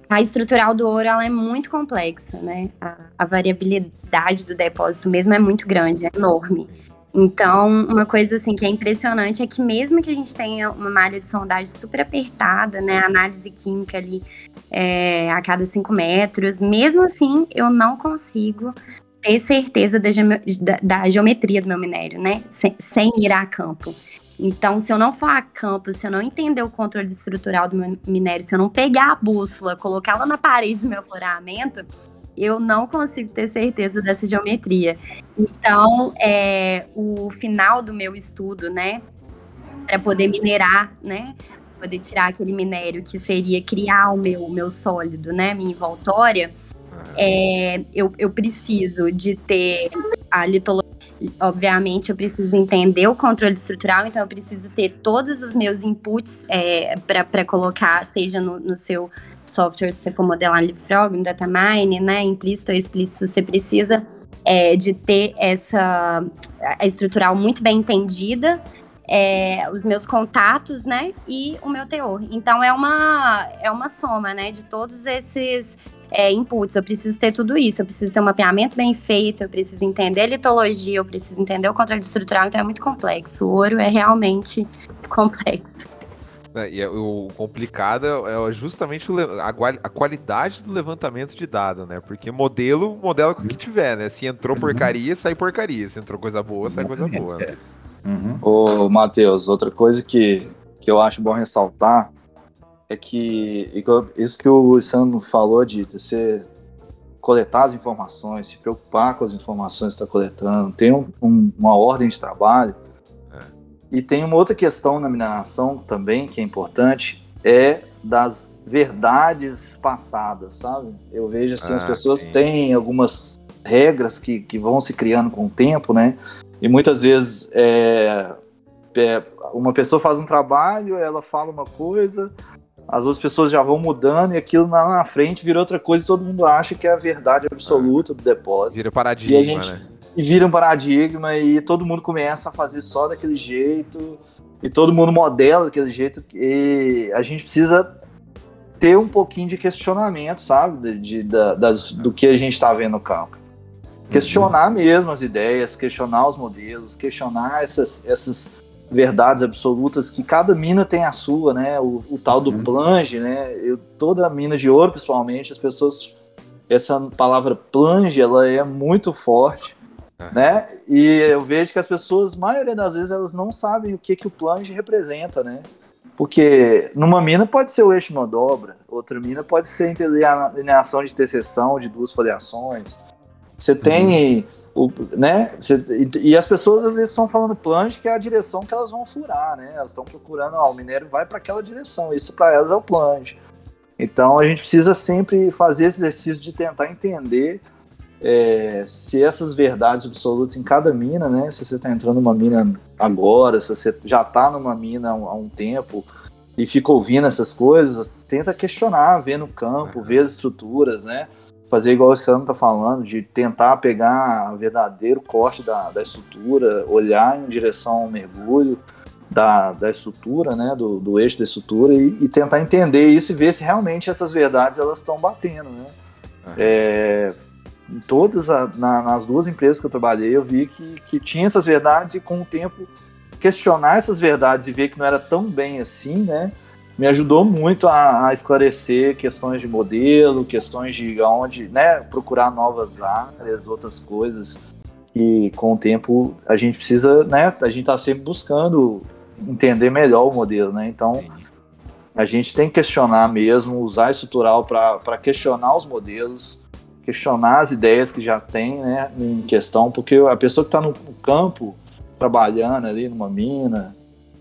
a estrutural do ouro ela é muito complexa, né? A, a, variabilidade do depósito mesmo é muito grande, é enorme. Então, uma coisa assim que é impressionante é que mesmo que a gente tenha uma malha de sondagem super apertada, né, análise química ali é, a cada 5 metros, mesmo assim eu não consigo ter certeza da, da, da geometria do meu minério, né, sem, sem ir a campo. Então, se eu não for a campo, se eu não entender o controle estrutural do meu minério, se eu não pegar a bússola, colocá-la na parede do meu floramento, eu não consigo ter certeza dessa geometria. Então, é, o final do meu estudo, né, para poder minerar, né, poder tirar aquele minério que seria criar o meu, meu sólido, né, minha envoltória, é, eu, eu preciso de ter a litologia obviamente, eu preciso entender o controle estrutural, então eu preciso ter todos os meus inputs é, para colocar, seja no, no, seu software, se você for modelar no LeapFrog, no Datamine, né, implícito ou explícito, você precisa é, de ter essa estrutural muito bem entendida é, os meus contatos, né, e o meu teor. Então é uma é uma soma, né, de todos esses é, inputs. Eu preciso ter tudo isso. Eu preciso ter um mapeamento bem feito. Eu preciso entender a litologia. Eu preciso entender o controle estrutural. Então é muito complexo. O ouro é realmente complexo. É, e é, o complicado é justamente a, qualidade do levantamento de dados, né? Porque modelo, modelo com o que tiver, né? Se entrou porcaria, sai porcaria. Se entrou coisa boa, sai coisa boa. Né? Uhum. Ô, Matheus, outra coisa que, que eu acho bom ressaltar é que isso que o Sandro falou de você coletar as informações, se preocupar com as informações que está coletando, tem um, um, uma ordem de trabalho. É. E tem uma outra questão na mineração também que é importante, é das verdades passadas, sabe? Eu vejo assim, ah, as pessoas sim. têm algumas regras que, que vão se criando com o tempo, né? E muitas vezes é, é, uma pessoa faz um trabalho, ela fala uma coisa, as outras pessoas já vão mudando e aquilo lá na frente vira outra coisa e todo mundo acha que é a verdade absoluta do depósito. Vira paradigma, e gente, né? E vira um paradigma e todo mundo começa a fazer só daquele jeito e todo mundo modela daquele jeito e a gente precisa ter um pouquinho de questionamento, sabe? De, de das, do que a gente está vendo no campo questionar mesmo as ideias, questionar os modelos, questionar essas, essas verdades absolutas que cada mina tem a sua, né? O, o tal do uhum. plunge, né? Eu, toda mina de ouro, principalmente, as pessoas essa palavra plunge, ela é muito forte, uhum. né? E eu vejo que as pessoas, maioria das vezes, elas não sabem o que que o plunge representa, né? Porque numa mina pode ser o eixo de uma dobra, outra mina pode ser alineação de interseção de duas foliações, você tem. Uhum. O, né? Você, e as pessoas às vezes estão falando plunge, que é a direção que elas vão furar, né? Elas estão procurando, ó, o minério vai para aquela direção, isso para elas é o plunge. Então a gente precisa sempre fazer esse exercício de tentar entender é, se essas verdades absolutas em cada mina, né? Se você está entrando numa mina agora, se você já está numa mina há um tempo e fica ouvindo essas coisas, tenta questionar, ver no campo, ver as estruturas, né? Fazer igual o Sandro tá falando, de tentar pegar o verdadeiro corte da, da estrutura, olhar em direção ao mergulho da, da estrutura, né, do, do eixo da estrutura e, e tentar entender isso e ver se realmente essas verdades elas estão batendo, né. Uhum. É, em todas, a, na, nas duas empresas que eu trabalhei, eu vi que, que tinha essas verdades e com o tempo questionar essas verdades e ver que não era tão bem assim, né, me ajudou muito a, a, esclarecer questões de modelo, questões de onde, né, procurar novas áreas, outras coisas. E com o tempo a gente precisa, né, a gente está sempre buscando entender melhor o modelo, né? Então a gente tem que questionar mesmo, usar estrutural para questionar os modelos, questionar as ideias que já tem, né, em questão, porque a pessoa que está no campo trabalhando ali numa mina,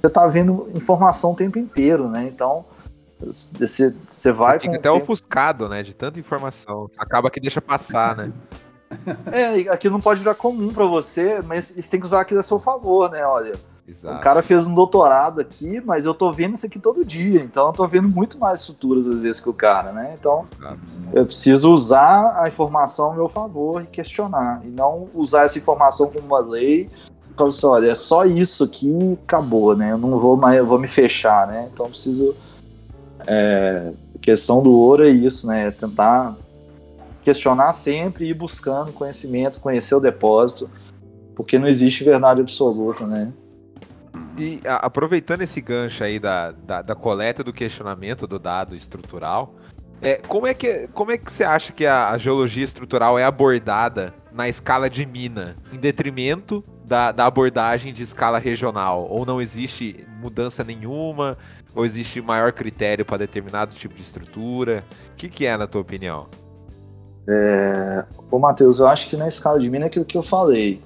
você tá vendo informação o tempo inteiro, né? Então, você, você vai. Você fica até tempo... ofuscado, né? De tanta informação. Acaba que deixa passar, né? É, aquilo não pode virar comum para você, mas você tem que usar aquilo a seu favor, né? Olha, Exato. o cara fez um doutorado aqui, mas eu tô vendo isso aqui todo dia, então eu tô vendo muito mais estruturas às vezes que o cara, né? Então Exato. eu preciso usar a informação a meu favor e questionar, e não usar essa informação como uma lei assim, olha, é só isso aqui acabou, né? Eu não vou mais, eu vou me fechar, né? Então preciso. É, questão do ouro é isso, né? É tentar questionar sempre e ir buscando conhecimento, conhecer o depósito, porque não existe verdade absoluta, né? E a, aproveitando esse gancho aí da, da, da, coleta do questionamento do dado estrutural, é, como, é que, como é que você acha que a, a geologia estrutural é abordada na escala de mina, em detrimento da, da abordagem de escala regional? Ou não existe mudança nenhuma? Ou existe maior critério para determinado tipo de estrutura? O que, que é, na tua opinião? É... Ô, Matheus, eu acho que na escala de mina é aquilo que eu falei.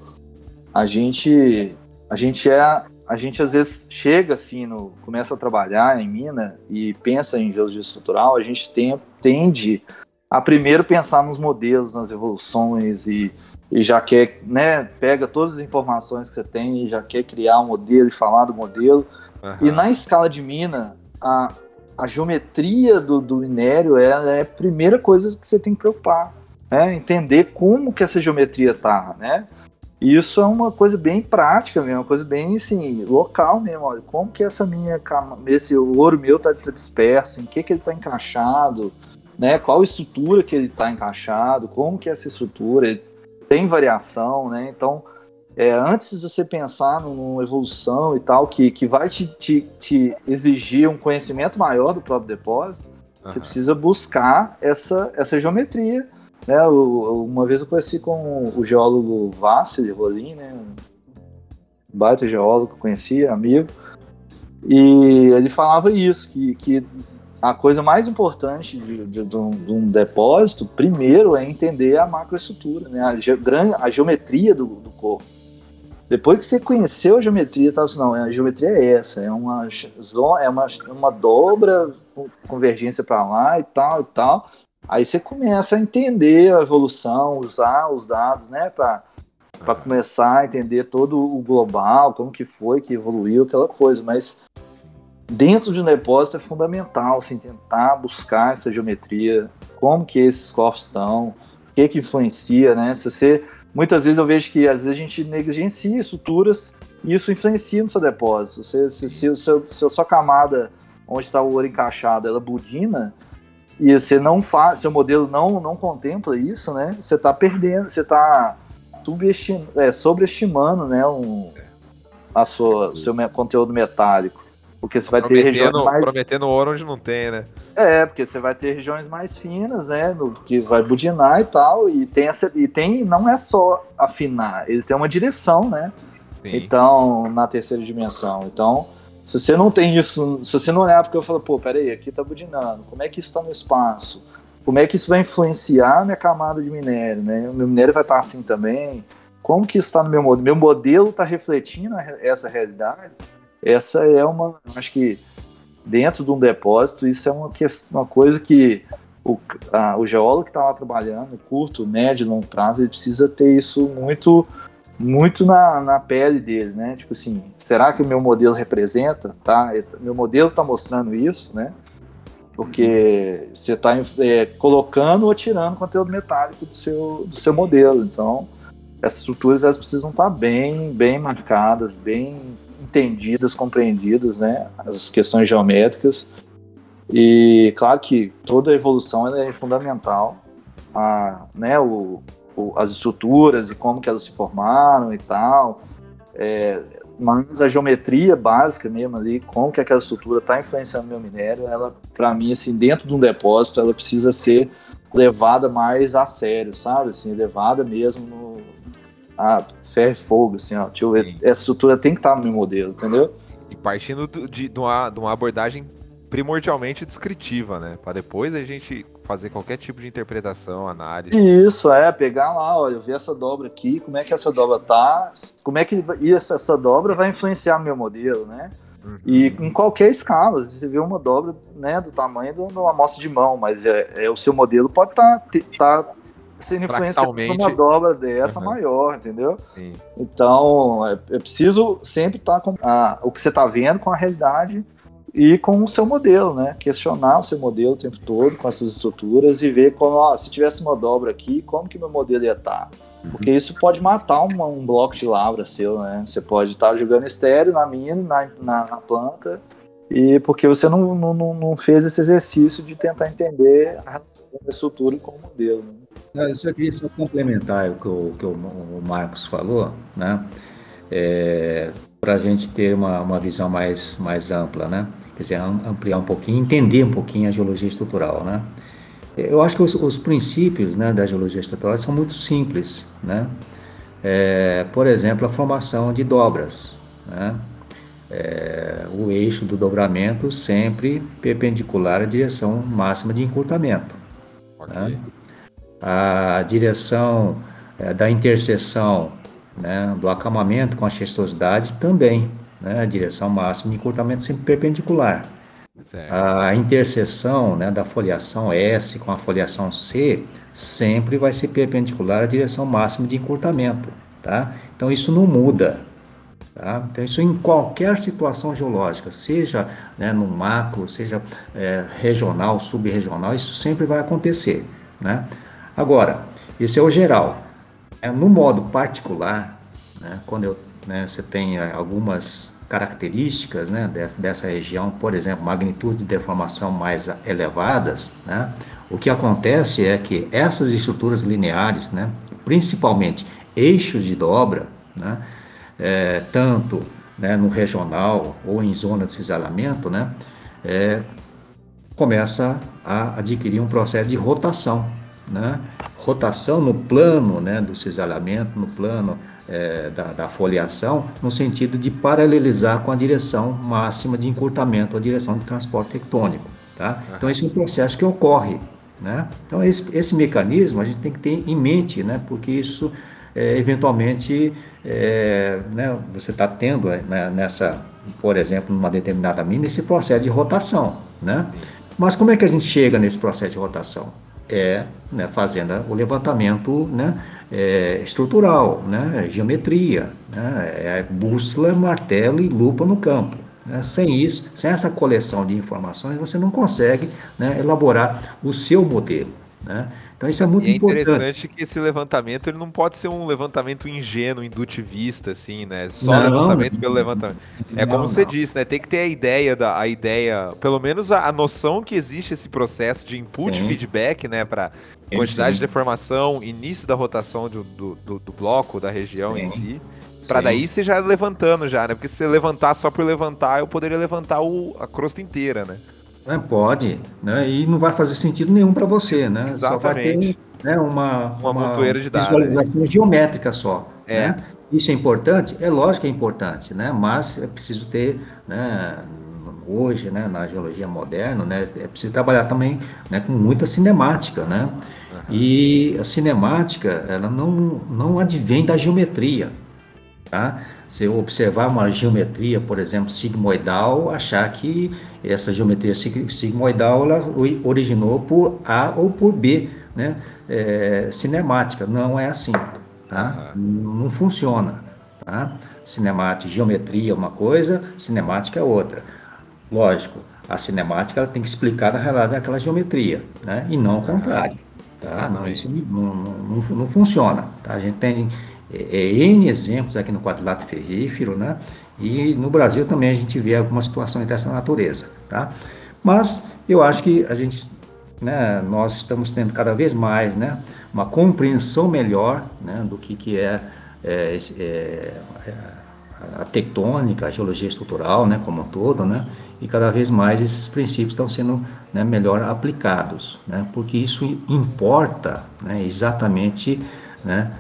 A gente, a gente é. A gente às vezes chega assim, no, começa a trabalhar em mina e pensa em geologia estrutural, a gente tem, tende a primeiro pensar nos modelos, nas evoluções e e já quer, né, pega todas as informações que você tem e já quer criar um modelo e falar do modelo. Uhum. E na escala de mina, a, a geometria do, do minério é, é a primeira coisa que você tem que preocupar. Né? Entender como que essa geometria tá, né? isso é uma coisa bem prática mesmo, uma coisa bem assim, local mesmo. Olha, como que essa minha esse ouro meu tá, tá disperso, em que que ele tá encaixado, né? Qual estrutura que ele tá encaixado, como que é essa estrutura, tem variação, né? Então, é, antes de você pensar numa evolução e tal, que, que vai te, te, te exigir um conhecimento maior do próprio depósito, uhum. você precisa buscar essa, essa geometria né, uma vez eu conheci com o geólogo Vassili Rolim, né, um baita geólogo que eu conhecia, amigo, e ele falava isso, que, que a coisa mais importante de, de, de, um, de um, depósito, primeiro, é entender a macroestrutura, né, a, ge, a geometria do, do, corpo. Depois que você conheceu a geometria, tá, assim, não, a geometria é essa, é uma, é uma, uma dobra, convergência para lá e tal e tal. Aí você começa a entender a evolução, usar os dados, né, para para começar a entender todo o global, como que foi que evoluiu aquela coisa, mas dentro de um depósito é fundamental assim, tentar buscar essa geometria, como que esses corpos estão, o que que influencia, né? Se você muitas vezes eu vejo que às vezes a gente negligencia estruturas e isso influencia no seu depósito. Se, se, se, se, se a sua camada onde está o ouro encaixado, ela budina, e você não faz, seu modelo não, não contempla isso, né? Você está perdendo, você está é, sobreestimando, né, um, a sua, o seu conteúdo metálico. Porque você vai ter regiões mais. Prometendo ouro onde não tem, né? É, porque você vai ter regiões mais finas, né? No, que vai budinar e tal. E tem, essa, e tem. Não é só afinar, ele tem uma direção, né? Sim. Então, na terceira dimensão. Então, se você não tem isso, se você não olhar porque eu falo, pô, peraí, aqui tá budinando, como é que isso está no espaço? Como é que isso vai influenciar a minha camada de minério, né? O meu minério vai estar tá assim também? Como que isso está no meu modelo? Meu modelo está refletindo essa realidade? Essa é uma, acho que dentro de um depósito, isso é uma, questão, uma coisa que o, a, o geólogo que está lá trabalhando, curto, médio, longo prazo, ele precisa ter isso muito muito na, na pele dele, né? Tipo assim, será que o meu modelo representa? Tá? Meu modelo está mostrando isso, né? Porque você está é, colocando ou tirando conteúdo metálico do seu, do seu modelo. Então, essas estruturas elas precisam estar tá bem, bem marcadas, bem entendidas, compreendidas, né? As questões geométricas. E claro que toda evolução é fundamental. A, né, o, as estruturas e como que elas se formaram e tal. É, mas a geometria básica mesmo ali, como que aquela estrutura está influenciando meu minério, ela, para mim, assim, dentro de um depósito, ela precisa ser levada mais a sério, sabe? Assim, levada mesmo no a ferro e fogo, assim, ó. Deixa eu ver, essa estrutura tem que estar tá no meu modelo, entendeu? E partindo de, de, uma, de uma abordagem primordialmente descritiva, né? Para depois a gente fazer qualquer tipo de interpretação, análise. Isso, é, pegar lá, olha, eu vi essa dobra aqui, como é que essa dobra tá, como é que essa, essa dobra vai influenciar meu modelo, né? Uhum. E em qualquer escala, você vê uma dobra né, do tamanho de uma amostra de mão, mas é, é o seu modelo pode estar tá, tá sendo influenciado por uma dobra dessa uhum. maior, entendeu? Sim. Então, é, preciso sempre estar tá com a, o que você está vendo com a realidade e com o seu modelo, né? Questionar o seu modelo o tempo todo com essas estruturas e ver como, ó, se tivesse uma dobra aqui, como que meu modelo ia estar? Tá? Uhum. Porque isso pode matar uma, um bloco de lavra seu, né? Você pode estar tá jogando estéreo na mina, na, na, na, planta, e porque você não, não, não fez esse exercício de tentar entender a estrutura com o modelo. Né? Eu só queria só complementar o que o, que o Marcos falou, né? É, para a gente ter uma, uma visão mais, mais ampla, né? quer dizer, ampliar um pouquinho, entender um pouquinho a geologia estrutural, né? Eu acho que os, os princípios né, da geologia estrutural são muito simples, né? É, por exemplo, a formação de dobras, né? É, o eixo do dobramento sempre perpendicular à direção máxima de encurtamento. Okay. Né? A direção é, da interseção né, do acamamento com a chestosidade também né, a direção máxima de encurtamento sempre perpendicular. Certo. A interseção né, da foliação S com a foliação C sempre vai ser perpendicular à direção máxima de encurtamento. Tá? Então isso não muda. Tá? Então isso em qualquer situação geológica, seja né, no macro, seja é, regional, subregional, isso sempre vai acontecer. Né? Agora, isso é o geral. É, no modo particular, né, quando eu, né, você tem algumas características né, dessa, dessa região, por exemplo, magnitude de deformação mais elevadas, né, o que acontece é que essas estruturas lineares, né, principalmente eixos de dobra, né, é, tanto né, no regional ou em zona de cisalhamento, né, é, começa a adquirir um processo de rotação. Né? Rotação no plano né, do cisalhamento, no plano é, da, da foliação, no sentido de paralelizar com a direção máxima de encurtamento, a direção de transporte tectônico. Tá? Então, esse é um processo que ocorre. Né? Então, esse, esse mecanismo a gente tem que ter em mente, né? porque isso é, eventualmente é, né, você está tendo né, nessa, por exemplo, numa determinada mina, esse processo de rotação. Né? Mas como é que a gente chega nesse processo de rotação? É né, fazendo o levantamento né, é, estrutural, né, geometria, né, é bússola, martelo e lupa no campo. Né? Sem isso, sem essa coleção de informações, você não consegue né, elaborar o seu modelo. Né? Então isso é muito e é importante. É interessante que esse levantamento ele não pode ser um levantamento ingênuo, indutivista, assim, né? Só não, levantamento pelo levantamento. É não, como não. você disse, né? Tem que ter a ideia da a ideia, pelo menos a, a noção que existe esse processo de input e feedback, né? Para quantidade sim. de deformação, início da rotação do, do, do, do bloco, da região sim. em si. Para daí você já levantando já, né? Porque se você levantar só por levantar, eu poderia levantar o, a crosta inteira, né? É, pode, né? E não vai fazer sentido nenhum para você, né? Exatamente. Só vai ter né, uma, uma, uma de dados. visualização geométrica só. É. Né? Isso é importante? É lógico que é importante, né? Mas é preciso ter, né? Hoje, né, na geologia moderna, né, é preciso trabalhar também né, com muita cinemática, né? Uhum. E a cinemática, ela não, não advém da geometria, tá? Se eu observar uma geometria, por exemplo, sigmoidal, achar que essa geometria sigmoidal ela originou por A ou por B, né? É, cinemática. Não é assim, tá? Uhum. Não funciona, tá? Cinemática, geometria é uma coisa, cinemática é outra. Lógico, a cinemática ela tem que explicar na realidade aquela geometria, né? E não o contrário, tá? Não, isso não, não, não, não funciona, tá? A gente tem é, é, N exemplos aqui no quadrilátero ferrífero, né? E no Brasil também a gente vê algumas situações dessa natureza, tá? Mas eu acho que a gente, né, nós estamos tendo cada vez mais, né, uma compreensão melhor, né, do que que é, é, é a tectônica, a geologia estrutural, né, como um todo, né? E cada vez mais esses princípios estão sendo né, melhor aplicados, né? Porque isso importa, né, exatamente, né?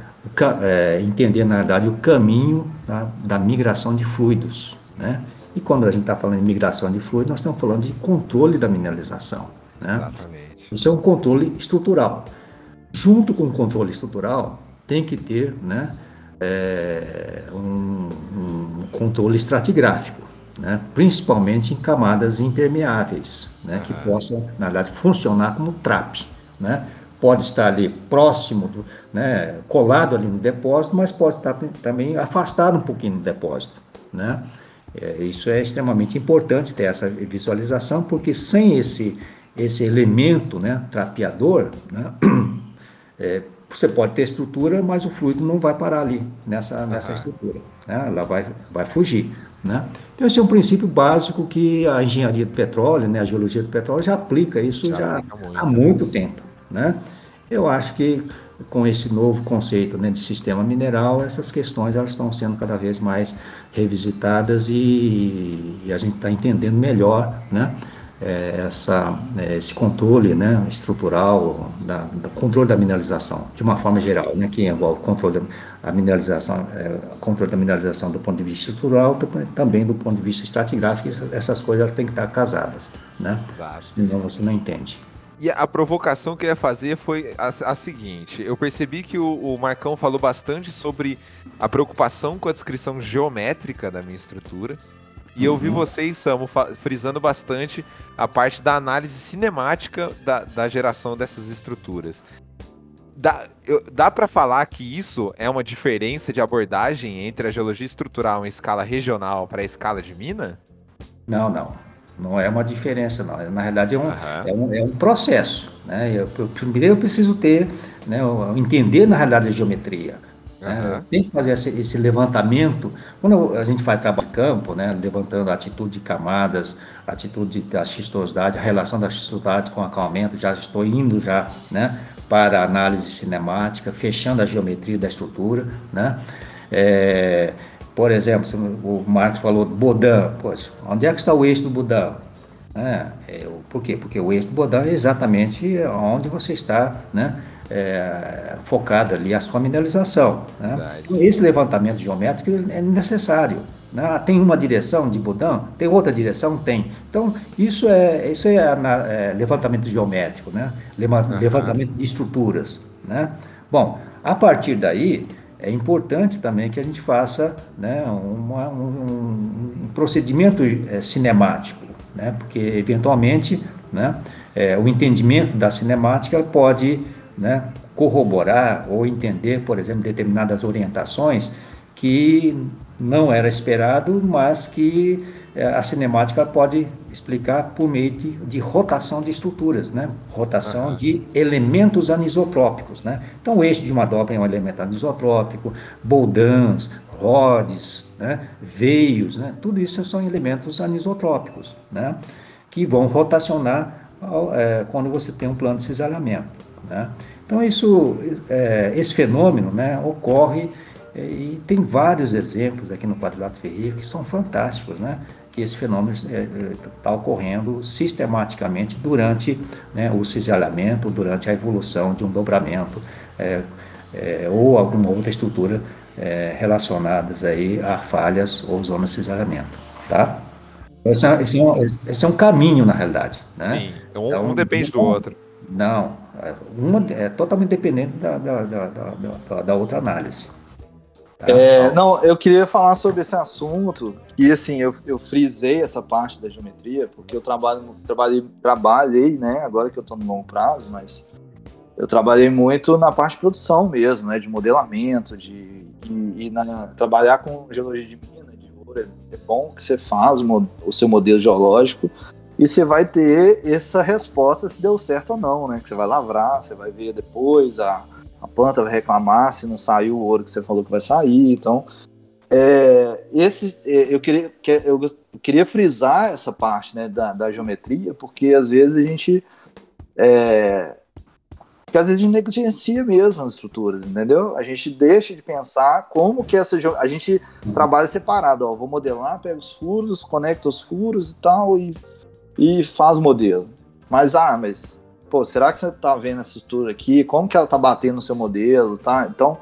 É, entender, na verdade, o caminho da, da migração de fluidos. Né? E quando a gente está falando de migração de fluidos, nós estamos falando de controle da mineralização. Né? Exatamente. Isso é um controle estrutural. Junto com o controle estrutural, tem que ter né, é, um, um, controle estratigráfico, né, principalmente em camadas impermeáveis, né, uhum. que possa, na verdade, funcionar como trap. Né? Pode estar ali próximo, do, né, colado ali no depósito, mas pode estar também afastado um pouquinho do depósito, né? É, isso é extremamente importante ter essa visualização, porque sem esse esse elemento, né, trapeador, né, é, você pode ter estrutura, mas o fluido não vai parar ali nessa nessa uhum. estrutura, né? Ela vai vai fugir, né? Então esse é um princípio básico que a engenharia do petróleo, né, a geologia do petróleo já aplica isso já, já há muito tempo. Né? Eu acho que com esse novo conceito né, de sistema mineral, essas questões elas estão sendo cada vez mais revisitadas e, e a gente está entendendo melhor né, é, essa, é, esse controle né, estrutural, da, do controle da mineralização, de uma forma geral, né, que envolve controle da mineralização, é, controle da mineralização do ponto de vista estrutural, também do ponto de vista estratigráfico, essas coisas têm que estar casadas, né? senão você não entende. E a provocação que eu ia fazer foi a, a seguinte: eu percebi que o, o, Marcão falou bastante sobre a preocupação com a descrição geométrica da minha estrutura. E eu vi uhum. vocês, Samu, frisando bastante a parte da análise cinemática da, da geração dessas estruturas. Dá, dá para falar que isso é uma diferença de abordagem entre a geologia estrutural em escala regional para a escala de mina? Não, não. Não é uma diferença, não. Na realidade, é um, uhum. é um, é um processo. Né? Eu, eu, primeiro, eu preciso ter, né, entender na realidade a geometria. Uhum. Né? Tem que fazer esse, esse, levantamento. Quando a gente faz trabalho de campo, né, levantando a atitude de camadas, a atitude da xistosidade, a relação da xistosidade com o acalmamento, já estou indo já né, para a análise cinemática, fechando a geometria da estrutura. Né? É, por exemplo, o Marcos falou Bodan, pois, onde é que está o eixo do Bodan? É, é, por quê? Porque o eixo do Bodan é exatamente onde você está, né? é, focada ali a sua mineralização. Né? Então, esse levantamento geométrico é necessário. Né? Tem uma direção de Bodan, tem outra direção? Tem. Então, isso é, isso é, é levantamento geométrico, né? levantamento de estruturas. Né? Bom, a partir daí, é importante também que a gente faça né, uma, um, um, procedimento é, cinemático, né? porque, eventualmente, né, é, o entendimento da cinemática pode né, corroborar ou entender, por exemplo, determinadas orientações que não era esperado, mas que a cinemática pode explicar por meio de, de rotação de estruturas, né? rotação uhum. de elementos anisotrópicos. Né? Então, o eixo de uma dobra é um elemento anisotrópico, boldans, rods, né? veios, né? tudo isso são elementos anisotrópicos, né? que vão rotacionar é, quando você tem um plano de cisalhamento. Né? Então, isso, é, esse fenômeno né, ocorre é, e tem vários exemplos aqui no quadrilátero ferrível que são fantásticos, né? Que esse fenômeno está é, é, ocorrendo sistematicamente durante né, o cisalhamento, durante a evolução de um dobramento é, é, ou alguma outra estrutura é, relacionadas aí a falhas ou zonas de cisalhamento. Tá? Esse é, esse, é um, esse é um caminho, na realidade. Né? Sim, um, então, um depende do outro. Não, uma é totalmente dependente da, da, da, da, da outra análise. Tá? É, não, eu queria falar sobre esse assunto, e assim, eu, eu frisei essa parte da geometria, porque eu trabalho, trabalhei, trabalhei, né, agora que eu estou no longo prazo, mas eu trabalhei muito na parte de produção mesmo, né, de modelamento, de, na, trabalhar com geologia de mina, de ouro, é bom que você faz o, o seu modelo geológico, e você vai ter essa resposta se deu certo ou não, né? Que você vai lavrar, você vai ver depois, a, a planta vai reclamar se não saiu o ouro que você falou que vai sair. Então, é, esse, é, eu, queria, eu queria frisar essa parte né, da, da geometria, porque às vezes a gente. É, porque às vezes a gente negligencia mesmo as estruturas, entendeu? A gente deixa de pensar como que essa. A gente trabalha separado, ó. Vou modelar, pego os furos, conecto os furos e tal, e e faz o modelo. Mas, ah, mas, pô, será que você tá vendo essa estrutura aqui? Como que ela tá batendo no seu modelo, tá? Então,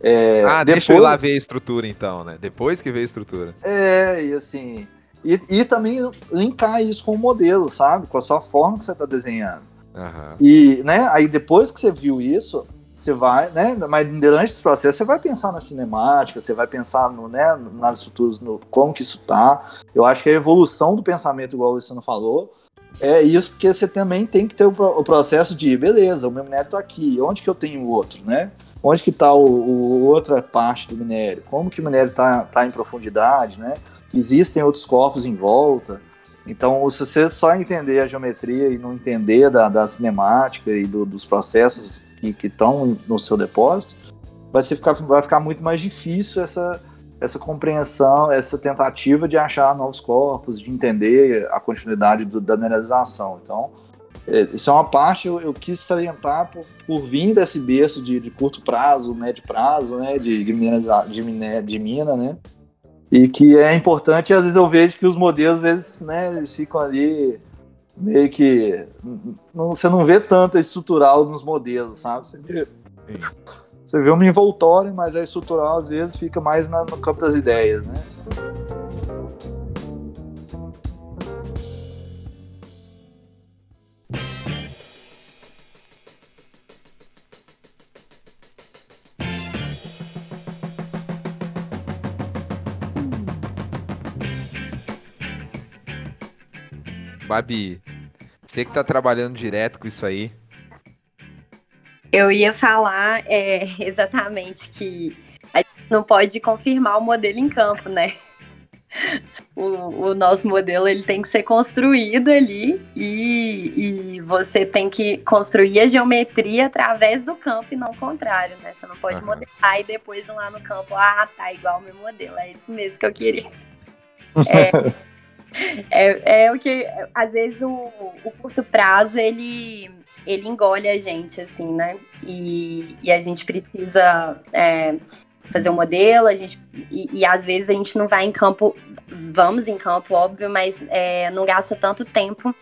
é, ah, depois... deixa eu ir lá ver a estrutura então, né? Depois que vê a estrutura. É, e assim... E, e também linkar isso com o modelo, sabe? Com a sua forma que você tá desenhando. Uhum. E, né, aí depois que você viu isso, você vai, né? Mas durante esse processo você vai pensar na cinemática, você vai pensar no, né, nas estruturas, no como que isso tá. Eu acho que a evolução do pensamento, igual você não falou, é isso porque você também tem que ter o, processo de, beleza, o meu minério tá aqui, onde que eu tenho o outro, né? Onde que tá o, o, outra parte do minério? Como que o minério tá, tá em profundidade, né? Existem outros corpos em volta. Então, se você só entender a geometria e não entender da, da cinemática e do, dos processos que estão no seu depósito, vai, ser ficar, vai ficar muito mais difícil essa, essa compreensão, essa tentativa de achar novos corpos, de entender a continuidade do, da mineralização. Então, é, isso é uma parte eu, eu quis salientar por, por vir desse berço de, de, curto prazo, médio prazo, né, de, de, de, de mina, né, e que é importante, às vezes eu vejo que os modelos, às vezes, né, eles ficam ali meio que não, você não vê tanta estrutural nos modelos, sabe? Você vê, você vê uma envoltória, mas a estrutural às vezes fica mais na, no campo das ideias, né? Babi, você que está trabalhando direto com isso aí. Eu ia falar é, exatamente que a gente não pode confirmar o modelo em campo, né? O, o, nosso modelo ele tem que ser construído ali e, e você tem que construir a geometria através do campo e não o contrário, né? Você não pode uhum. modelar e depois lá no campo, ah, tá igual o meu modelo. É isso mesmo que eu queria. É, é, é, o que, às vezes, o, o curto prazo, ele, ele engole a gente, assim, né? E, e a gente precisa é, fazer o um modelo, a gente, e, e, às vezes a gente não vai em campo, vamos em campo, óbvio, mas é, não gasta tanto tempo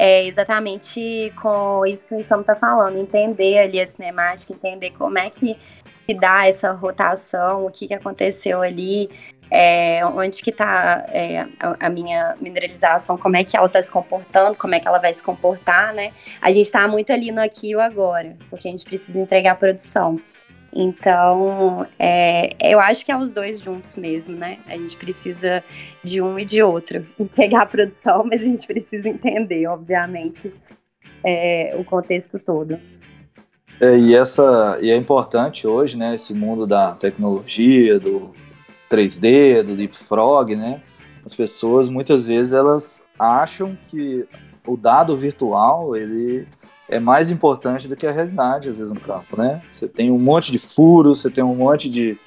é exatamente com isso que o Sam está falando, entender ali a cinemática, entender como é que se dá essa rotação, o que, que aconteceu ali, é, onde que está é, a, a, minha mineralização, como é que ela está se comportando, como é que ela vai se comportar, né? A gente está muito ali no aqui e agora, porque a gente precisa entregar a produção. Então, é, eu acho que é os dois juntos mesmo, né? A gente precisa de um e de outro. Pegar a produção, mas a gente precisa entender, obviamente, é, o contexto todo. É, e, essa, e é importante hoje, né? Esse mundo da tecnologia, do 3D, do leapfrog, né? As pessoas, muitas vezes, elas acham que o dado virtual, ele é mais importante do que a realidade, às vezes, no campo, né? Você tem um monte de furos, você tem um monte de,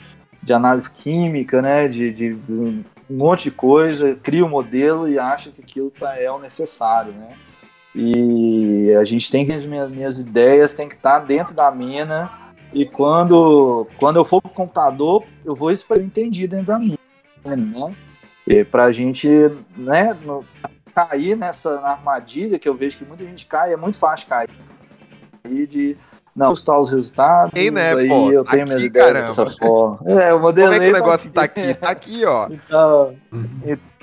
de análise química, né? De, de um monte de coisa, cria um modelo e acha que aquilo tá, é o necessário, né? E a gente tem que, as minhas, minhas ideias tem que estar tá dentro da mina e quando, quando eu for pro computador, eu vou entender dentro da mina, né? E pra gente, né, no, cair nessa armadilha que eu vejo que muita gente cai, é muito fácil cair. De não postar os resultados, Ei, né, aí pô, eu tenho minhas ideias caramba. dessa forma. É, o modelo Como é que o negócio tá aqui? Tá aqui, ó. Então,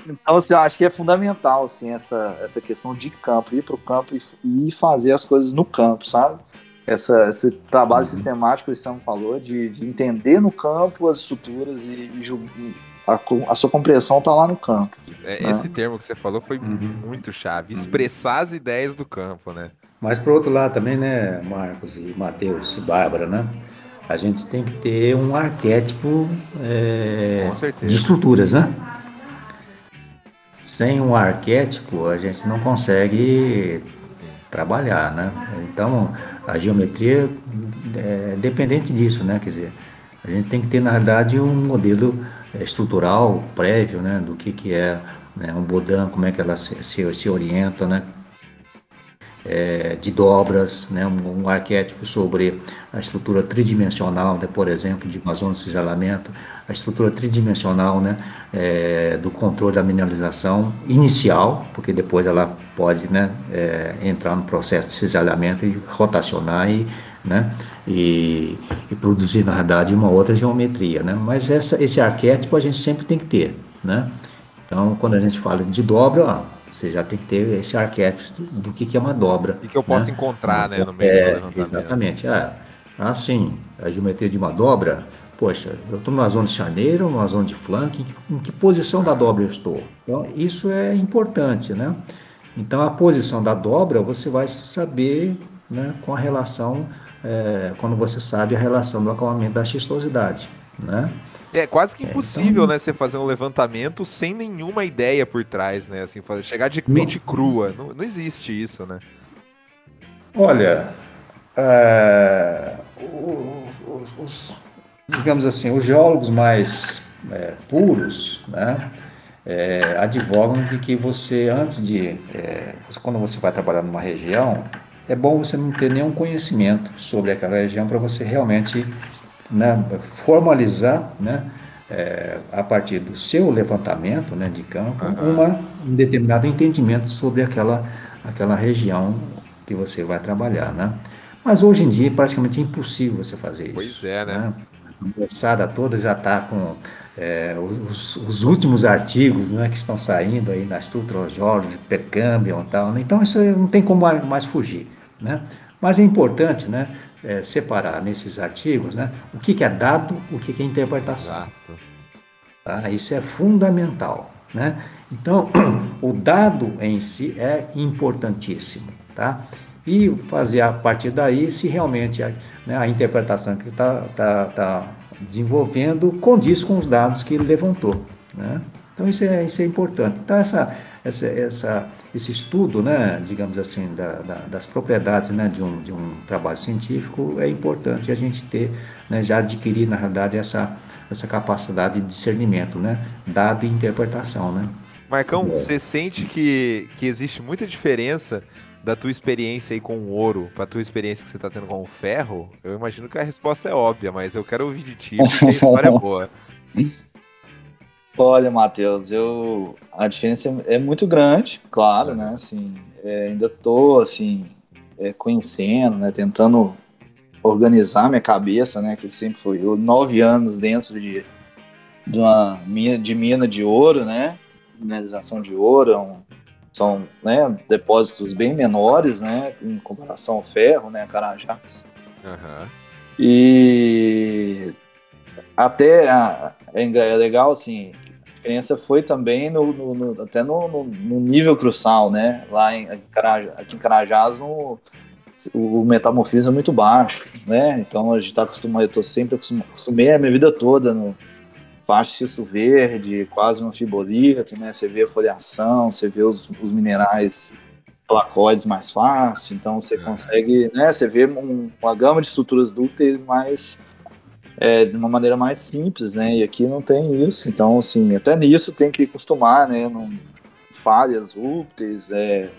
então assim, eu acho que é fundamental, assim, essa, essa questão de campo, ir pro campo e, e fazer as coisas no campo, sabe? Essa, esse trabalho uhum. sistemático que o Sam falou, de, de, entender no campo as estruturas e, e, a, a sua compreensão está lá no campo. É, né? Esse termo que você falou foi uhum. muito chave, uhum. expressar as ideias do campo, né? Mas por outro lado também, né, Marcos e Matheus e Bárbara, né? A gente tem que ter um arquétipo é, de estruturas, né? Sem um arquétipo, a gente não consegue trabalhar, né? Então, a geometria é dependente disso, né? Quer dizer, a gente tem que ter, na verdade, um modelo é, estrutural prévio, né, do que, que é né, um bodan, como é que ela se, se, se orienta, né, é, de dobras, né, um, um, arquétipo sobre a estrutura tridimensional, né, por exemplo, de uma zona de cisalamento, a estrutura tridimensional né, é, do controle da mineralização inicial, porque depois ela pode né, é, entrar no processo de cisalhamento e rotacionar e né? E, e, produzir, na verdade, uma outra geometria. Né? Mas essa, esse arquétipo a gente sempre tem que ter. Né? Então, quando a gente fala de dobra, você já tem que ter esse arquétipo do que, que é uma dobra. E que eu posso né? encontrar né, no meio é, do levantamento. Exatamente. É, assim, a geometria de uma dobra, poxa, eu estou numa zona de charneira, numa zona de que, em que posição da dobra eu estou? Então, isso é importante, né? Então, a posição da dobra você vai saber né, com a relação é, quando você sabe a relação do acalmamento da xistosidade, né? É quase que impossível, é, então... né, você fazer um levantamento sem nenhuma ideia por trás, né? Assim, chegar de mente crua. Não, não existe isso, né? Olha, é, os, os, digamos assim, os geólogos mais é, puros, né? É, advogam de que você, antes de. É, quando você vai trabalhar numa região, é bom você não ter nenhum conhecimento sobre aquela região para você realmente né, formalizar, né, é, a partir do seu levantamento né, de campo, uhum. uma, um determinado entendimento sobre aquela, aquela região que você vai trabalhar. Né? Mas hoje em dia é praticamente impossível você fazer isso. Pois é, né? né? A moçada toda já está com é, os, os, últimos artigos né, que estão saindo aí na Structural Geology, Precambium e tal. Né? Então isso não tem como mais fugir. Né? Mas é importante né, é, separar nesses artigos né, o que, que é dado, o que, que é interpretação. Exato. Tá? Isso é fundamental. Né? Então, o dado em si é importantíssimo. Tá? E fazer a partir daí se realmente a, né, a interpretação que está tá, tá desenvolvendo condiz com os dados que ele levantou. Né? Então, isso é, isso é importante. Então, essa, essa, essa, esse estudo, né, digamos assim, da, da, das propriedades né, de, um, de um trabalho científico é importante a gente ter, né, já adquirir, na realidade, essa, essa capacidade de discernimento, né, dado e interpretação, né. Marcão, é. você sente que, que existe muita diferença da tua experiência aí com o ouro para tua experiência que você está tendo com o ferro? Eu imagino que a resposta é óbvia, mas eu quero ouvir de ti, porque a história é boa. Olha, Matheus, eu a diferença é muito grande, claro, né? Assim, é, ainda tô assim é, conhecendo, né? Tentando organizar minha cabeça, né? Que sempre foi eu, nove anos dentro de, de uma mina de mina de ouro, né? Mineralização de ouro, é um, são né, depósitos bem menores, né? Em comparação ao ferro, né? Carajás. Uhum. E até a, é, é legal assim diferença foi também no, no, no até no, no, nível crucial, né? Lá em, aqui em Carajás, no, o metamorfismo é muito baixo, né? Então a gente está acostumado, eu tô sempre acostumado, acostumei a minha vida toda no fastiço verde, quase um fibolito, né? Você vê a foliação, você vê os, os minerais placóides mais fácil, então você é. consegue, né? Você vê um, uma gama de estruturas dúcteis mais é, de uma maneira mais simples, né? E aqui não tem isso. Então, assim, até nisso tem que acostumar, né? Não, falhas, ruptes, é...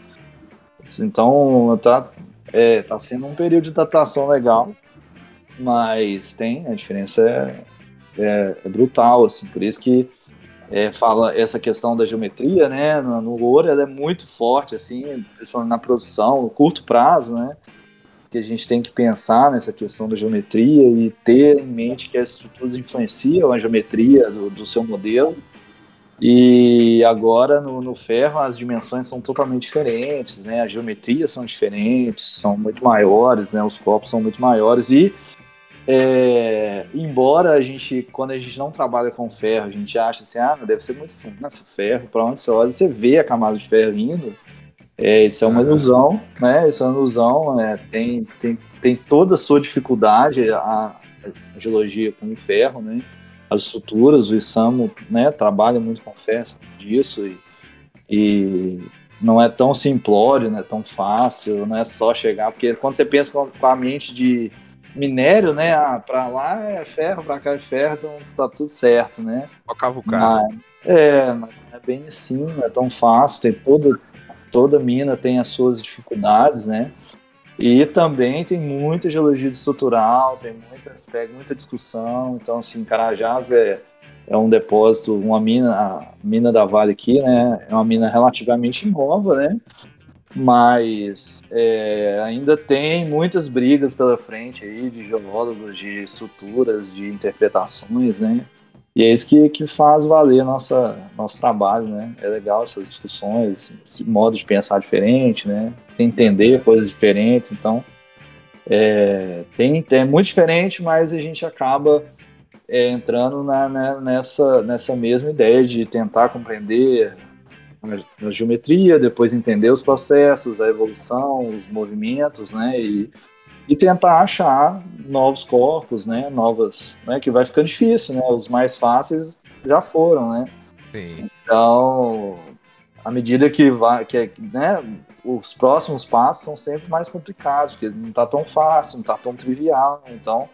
Então, tá, é, tá sendo um período de adaptação legal, mas tem, a diferença é, é, é brutal, assim, por isso que é, fala essa questão da geometria, né, no, no ouro ela é muito forte, assim, principalmente na produção, no curto prazo, né, que a gente tem que pensar nessa questão da geometria e ter em mente que as estruturas influenciam a geometria do, do seu modelo. E agora no, no, ferro as dimensões são totalmente diferentes, né? As geometrias são diferentes, são muito maiores, né? Os corpos são muito maiores e é, embora a gente, quando a gente não trabalha com ferro, a gente acha assim, ah, deve ser muito fundo esse ferro, para onde você olha, você vê a camada de ferro indo, é, isso é uma ilusão, né? Isso é uma ilusão. É, tem, tem, tem toda a sua dificuldade a, a geologia com o ferro, né? As estruturas, o ISAMO, né? Trabalha muito com ferro disso e, e não é tão simplório, não é tão fácil, não é só chegar, porque quando você pensa com a mente de minério, né? Ah, para lá é ferro, para cá é ferro, então tá tudo certo, né? Só cavucar. É, mas não é bem assim, não é tão fácil, tem todo toda mina tem as suas dificuldades, né? E também tem muita geologia estrutural, tem muitas, pega muita discussão. Então, assim, Carajás é, é um depósito, uma mina, a mina da Vale aqui, né? É uma mina relativamente nova, né? Mas é, ainda tem muitas brigas pela frente aí de geólogos, de estruturas, de interpretações, né? E é isso que, que faz valer nossa, nosso trabalho, né? É legal essas discussões, esse, modo de pensar diferente, né? Entender coisas diferentes. Então, é, tem, é muito diferente, mas a gente acaba é, entrando na, né, nessa, nessa mesma ideia de tentar compreender a, geometria, depois entender os processos, a evolução, os movimentos, né? E e tentar achar novos corpos, né? Novas, né? Que vai ficando difícil, né? Os mais fáceis já foram, né? Sim. Então, à medida que vai, que né? Os próximos passos são sempre mais complicados, porque não está tão fácil, não está tão trivial. Então,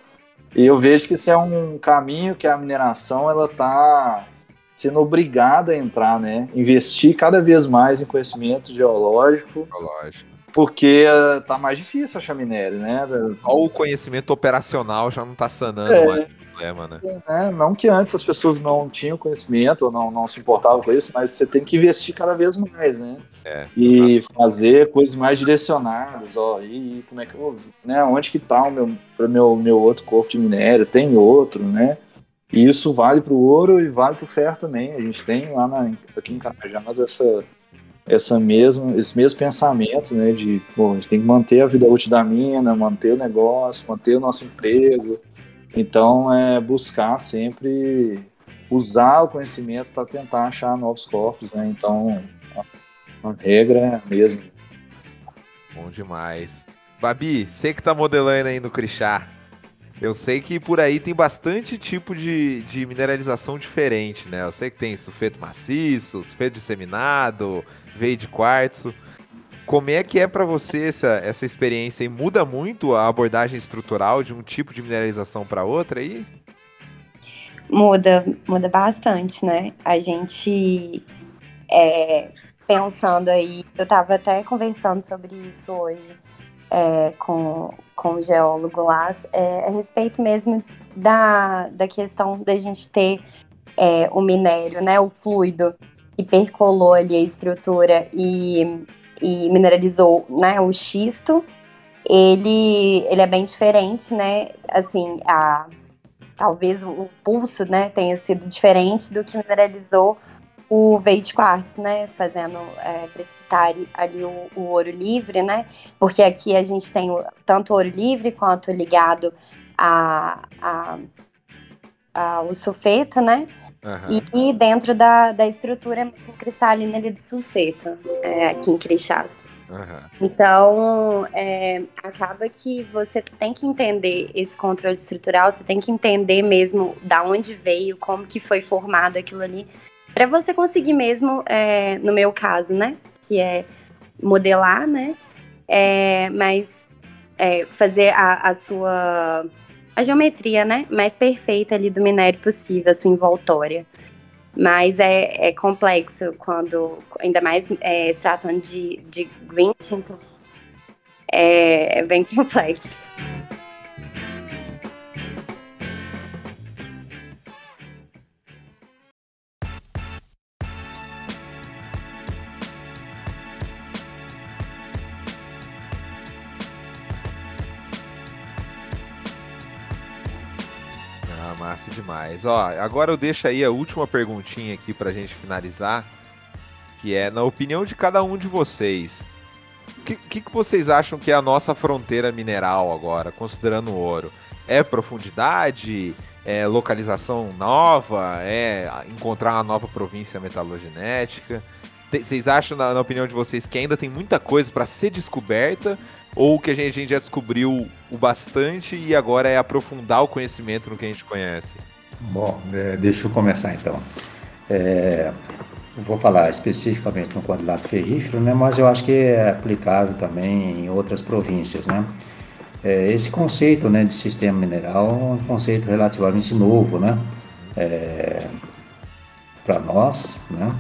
eu vejo que isso é um caminho que a mineração ela está sendo obrigada a entrar, né? Investir cada vez mais em conhecimento geológico. Geológico porque uh, tá mais difícil achar minério, né? Só o conhecimento operacional já não tá sanando é, mais o problema, né? É, não que antes as pessoas não tinham conhecimento ou não, não se importavam com isso, mas você tem que investir cada vez mais, né? É, e tá. fazer coisas mais direcionadas, ó, e como é que eu, né, onde que tá o meu, meu, meu outro corpo de minério, tem outro, né? E isso vale para o ouro e vale para o ferro também. A gente tem lá na, aqui em Carajás essa essa mesma, esse mesmo pensamento, né, de, pô, a gente tem que manter a vida útil da mina, manter o negócio, manter o nosso emprego. Então, é buscar sempre usar o conhecimento para tentar achar novos corpos, né? Então, a, regra é a mesma. Bom demais. Babi, você que tá modelando aí no Crixá, Eu sei que por aí tem bastante tipo de, de mineralização diferente, né? Eu sei que tem sulfeto maciço, sulfeto disseminado, veio de quartzo. Como é que é para você essa, essa experiência e muda muito a abordagem estrutural de um tipo de mineralização para outra aí? Muda, muda bastante, né? A gente é, pensando aí, eu estava até conversando sobre isso hoje é, com, com o geólogo lá, é, a respeito mesmo da, da questão da gente ter é, o minério, né, o fluido que percolou ali a estrutura e, e mineralizou né, o xisto, ele, ele é bem diferente, né? Assim, a, talvez o pulso né, tenha sido diferente do que mineralizou o veio de quartzo, né, fazendo é, precipitar ali o, o, ouro livre, né, porque aqui a gente tem tanto ouro livre quanto ligado a, a, a o sulfeto, né, uhum. e, e, dentro da, da estrutura cristalina ali do sulfeto, é, aqui em Crixás. Uhum. Então, é, acaba que você tem que entender esse controle estrutural, você tem que entender mesmo da onde veio, como que foi formado aquilo ali, para você conseguir mesmo, é, no meu caso, né, que é modelar, né, é, mas é, fazer a, a sua a geometria, né, mais perfeita ali do minério possível, a sua envoltória. Mas é, é complexo quando, ainda mais é, se tratando de, de Grinch, é, é bem complexo. Massa demais. Ó, agora eu deixo aí a última perguntinha aqui pra gente finalizar, que é, na opinião de cada um de vocês, o que, que, que vocês acham que é a nossa fronteira mineral agora, considerando o ouro? É profundidade? É localização nova? É encontrar uma nova província metalogenética? Vocês acham, na, na, opinião de vocês, que ainda tem muita coisa para ser descoberta? Ou que a gente, a gente, já descobriu o bastante e agora é aprofundar o conhecimento no que a gente conhece? Bom, é, deixa eu começar então. É, vou falar especificamente no quadrilátero ferrífero, né, mas eu acho que é aplicável também em outras províncias. Né? É, esse conceito né, de sistema mineral é um conceito relativamente novo né, é, para nós. Né?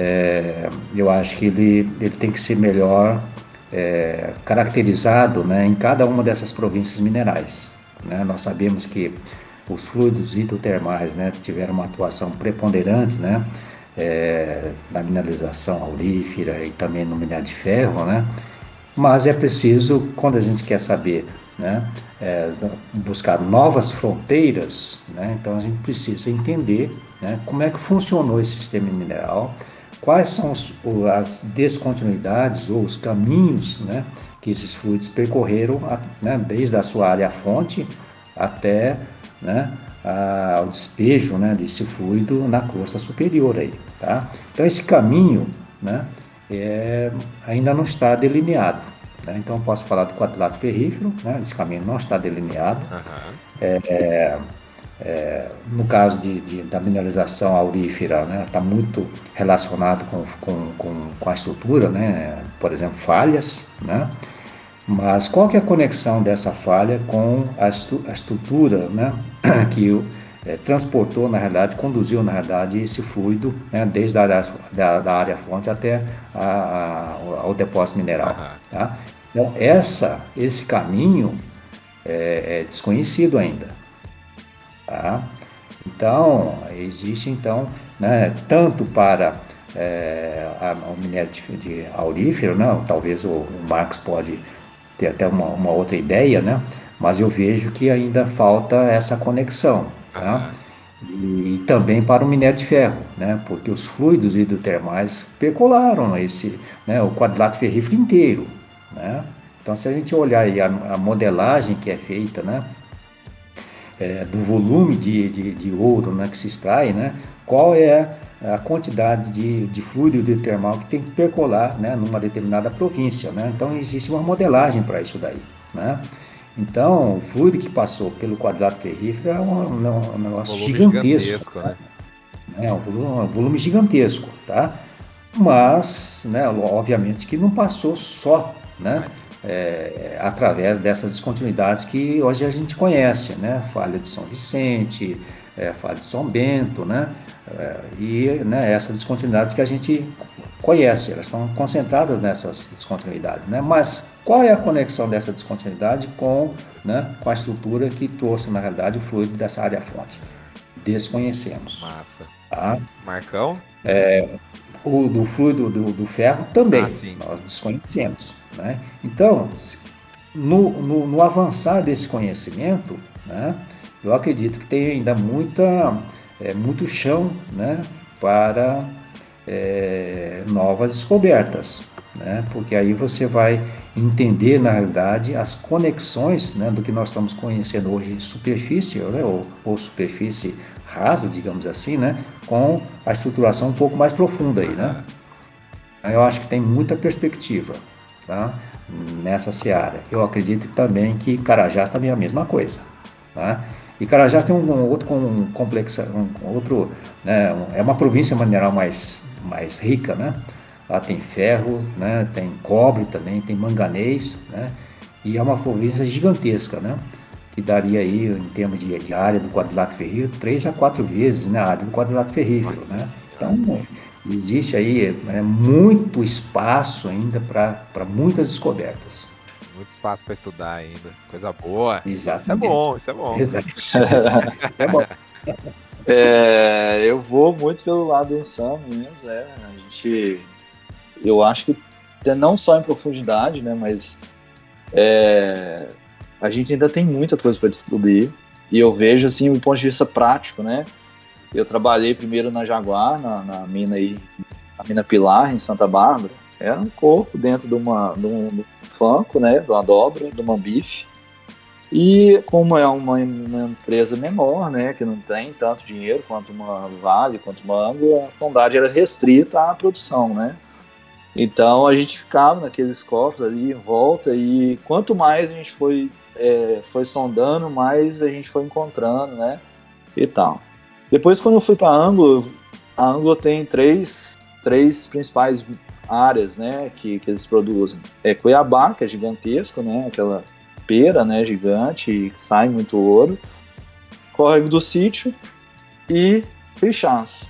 é, eu acho que ele, ele tem que ser melhor é, caracterizado né, em cada uma dessas províncias minerais. Né? Nós sabemos que os fluidos hidrotermais né, tiveram uma atuação preponderante né, é, na mineralização aurífera e também no minério de ferro, né? mas é preciso, quando a gente quer saber, né, é, buscar novas fronteiras, então a gente precisa entender como é que funcionou esse sistema mineral, quais são as descontinuidades ou os caminhos né, que esses fluidos percorreram né, desde a sua área fonte até né, a, o despejo né, desse fluido na crosta superior. Aí, tá? Então esse caminho né, é, ainda não está delineado. Né? Então posso falar do quadrilátero ferrífero, né, esse caminho não está delineado. Uhum. É, é, é, no caso de, de, da mineralização aurífera, está né, tá muito relacionado com, com, com, com, a estrutura, né, por exemplo, falhas, né, mas qual que é a conexão dessa falha com a, estru a estrutura né, que é, transportou, na realidade, conduziu, na realidade, esse fluido né, desde a área, da, da área fonte até a, a, ao depósito mineral. Tá? Então, essa, esse caminho é, é desconhecido ainda. Tá? Então, existe então, né, tanto para é, a, o minério de, de aurífero, né, talvez o, o Marx pode ter até uma, uma, outra ideia, né, mas eu vejo que ainda falta essa conexão. Tá? E, e, também para o minério de ferro, né, porque os fluidos hidrotermais percolaram esse, né, o quadrilátero ferrífero inteiro. Né? Então, se a gente olhar a, a modelagem que é feita, né, é, do volume de, de, de, ouro né, que se extrai, né, qual é a quantidade de, de fluido hidrotermal que tem que percolar né, numa determinada província. Né? Então existe uma modelagem para isso daí. Né? Então, o fluido que passou pelo quadrado ferrífero é um, um, um negócio gigantesco. gigantesco né? É um volume, um volume gigantesco, tá? Mas, né, obviamente que não passou só, né? É, através dessas descontinuidades que hoje a gente conhece, né? Falha de São Vicente, é, falha de São Bento, né? É, e né, essas descontinuidades que a gente conhece, elas estão concentradas nessas descontinuidades, né? Mas qual é a conexão dessa descontinuidade com, né, com a estrutura que trouxe, na realidade, o fluido dessa área fonte? Desconhecemos. Massa. Tá? Marcão? É, o do fluido do, do ferro também, ah, nós desconhecemos. Né? Então, no, no, no, avançar desse conhecimento, né, eu acredito que tem ainda muita, é, muito chão né, para é, novas descobertas, né? porque aí você vai entender, na realidade, as conexões né, do que nós estamos conhecendo hoje em superfície, né, ou, ou superfície rasa, digamos assim, né, com a estruturação um pouco mais profunda aí, né? Eu acho que tem muita perspectiva, tá? Nessa seara. Eu acredito também que Carajás também é a mesma coisa, tá? E Carajás tem um, outro um complexo, um, outro, né, um, é uma província mineral mais mais rica, né? Lá tem ferro, né? Tem cobre também, tem manganês, né? E é uma província gigantesca, né? que daria aí, em termos de, de área do quadrilátero ferrífero, três a quatro vezes né, a área do quadrilátero ferrífero. Né? Então, existe aí é, muito espaço ainda para muitas descobertas. Muito espaço para estudar ainda. Coisa boa. Exatamente. Isso é bom, isso é bom. isso é bom. É, eu vou muito pelo lado insano mesmo, é. A gente. Eu acho que não só em profundidade, né? Mas é, a gente ainda tem muita coisa para descobrir. E eu vejo, assim, do ponto de vista prático, né? Eu trabalhei primeiro na Jaguar, na, na mina aí, a mina Pilar, em Santa Bárbara. Era um corpo dentro de, uma, de, um, de um fanco, né? De uma dobra, de uma bife. E como é uma, uma, empresa menor, né, que não tem tanto dinheiro quanto uma Vale, quanto uma Anglo, a sondagem era restrita à produção, né? Então a gente ficava naqueles copos ali em volta e quanto mais a gente foi é, foi sondando, mais a gente foi encontrando, né? E tal. Depois, quando eu fui para Anglo, a Anglo tem três, três principais áreas, né, que, que eles produzem. É Cuiabá, que é gigantesco, né, aquela pera, né, gigante, que sai muito ouro. Córrego do Sítio e Crixás.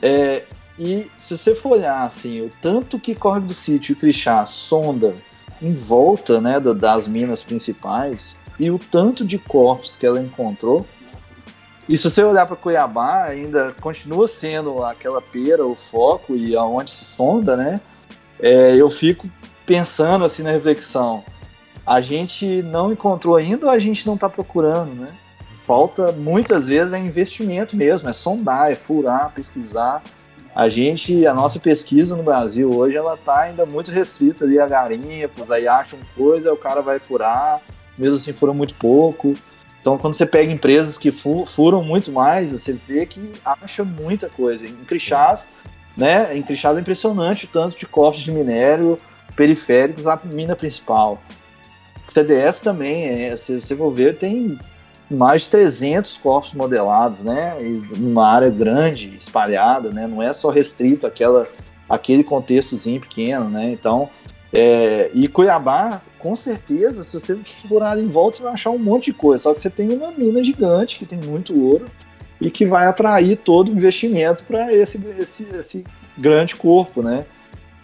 É, e se você for olhar assim, o tanto que Córrego do Sítio e Crixás sonda em volta né, das minas principais e o tanto de corpos que ela encontrou. E se você olhar para Cuiabá, ainda continua sendo aquela pera, o foco e aonde se sonda, né? É, eu fico pensando assim na reflexão: a gente não encontrou ainda ou a gente não está procurando, né? Falta muitas vezes é investimento mesmo, é sondar, é furar, pesquisar a gente, a nossa pesquisa no Brasil hoje, ela tá ainda muito restrita ali a garimpos, aí acham coisa, o cara vai furar, mesmo assim fura muito pouco. Então, quando você pega empresas que furam muito mais, você vê que acha muita coisa. Em Crixás, né, em Crixás é impressionante o tanto de corpos de minério periféricos à mina principal. CDS também, é, se você for ver, tem mais de 300 corpos modelados, né? E numa área grande, espalhada, né? Não é só restrito àquela, aquele contextozinho pequeno, né? Então, é, e Cuiabá, com certeza, se você furar em volta, você vai achar um monte de coisa. Só que você tem uma mina gigante que tem muito ouro e que vai atrair todo o investimento para esse, esse, esse grande corpo, né?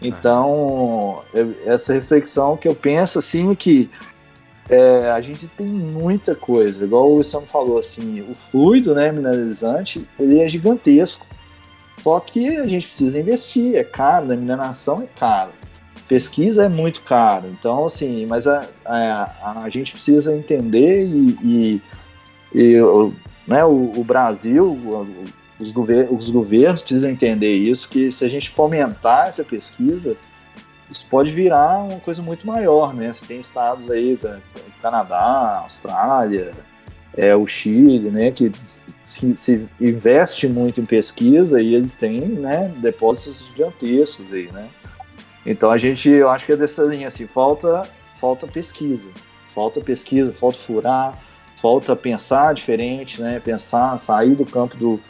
Então, essa reflexão que eu penso assim é que é, a gente tem muita coisa, igual o Luciano falou, assim, o fluido, né, mineralizante, ele é gigantesco. Só que a gente precisa investir, é caro, né? Mineração é caro. Pesquisa é muito caro. Então, assim, mas a, a, a gente precisa entender e, e, e né, o, o Brasil, os, gover os governos precisam entender isso, que se a gente fomentar essa pesquisa, isso pode virar uma coisa muito maior, né? Você tem estados aí, Canadá, Austrália, é, o Chile, né, que se, se, investe muito em pesquisa e eles têm, né, depósitos gigantescos aí, né? Então a gente, eu acho que é dessa linha assim, falta, falta pesquisa, falta pesquisa, falta furar, falta pensar diferente, né? Pensar, sair do campo do,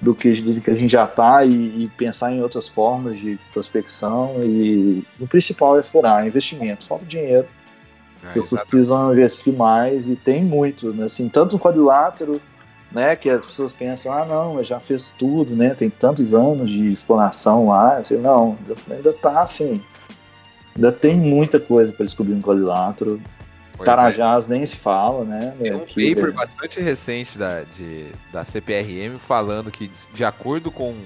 do, que, do que a gente já está e, e, pensar em outras formas de prospecção. E o principal é furar, investimento, falta dinheiro. É, Pessoas precisam investir mais e tem muito, né? assim, tanto no quadrilátero, né, que as pessoas pensam, ah, não, já fez tudo, né, tem tantos anos de exploração lá, assim, não, ainda está assim, ainda tem muita coisa para descobrir no quadrilátero, Pois Carajás é. nem se fala, né? Tem um Aqui, paper é. bastante recente da, de, da CPRM falando que, de acordo com,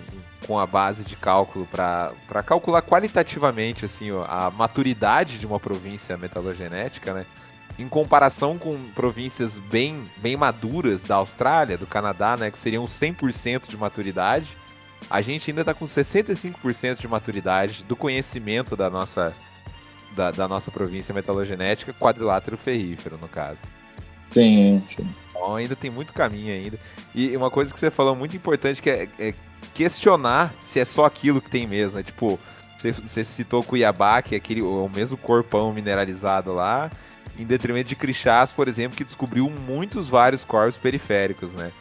com a base de cálculo para calcular qualitativamente assim, a maturidade de uma província metalogenética, né? Em comparação com províncias bem, bem maduras da Austrália, do Canadá, né? Que seriam 100% de maturidade, a gente ainda está com 65% de maturidade do conhecimento da nossa da, da nossa província metalogenética, quadrilátero ferrífero, no caso. Sim, sim. Então ainda tem muito caminho ainda. E uma coisa que você falou muito importante que é, é questionar se é só aquilo que tem mesmo, né? Tipo, você, você citou Cuiabá, que é aquele, o mesmo corpão mineralizado lá, em detrimento de Crixás, por exemplo, que descobriu muitos vários corpos periféricos, né?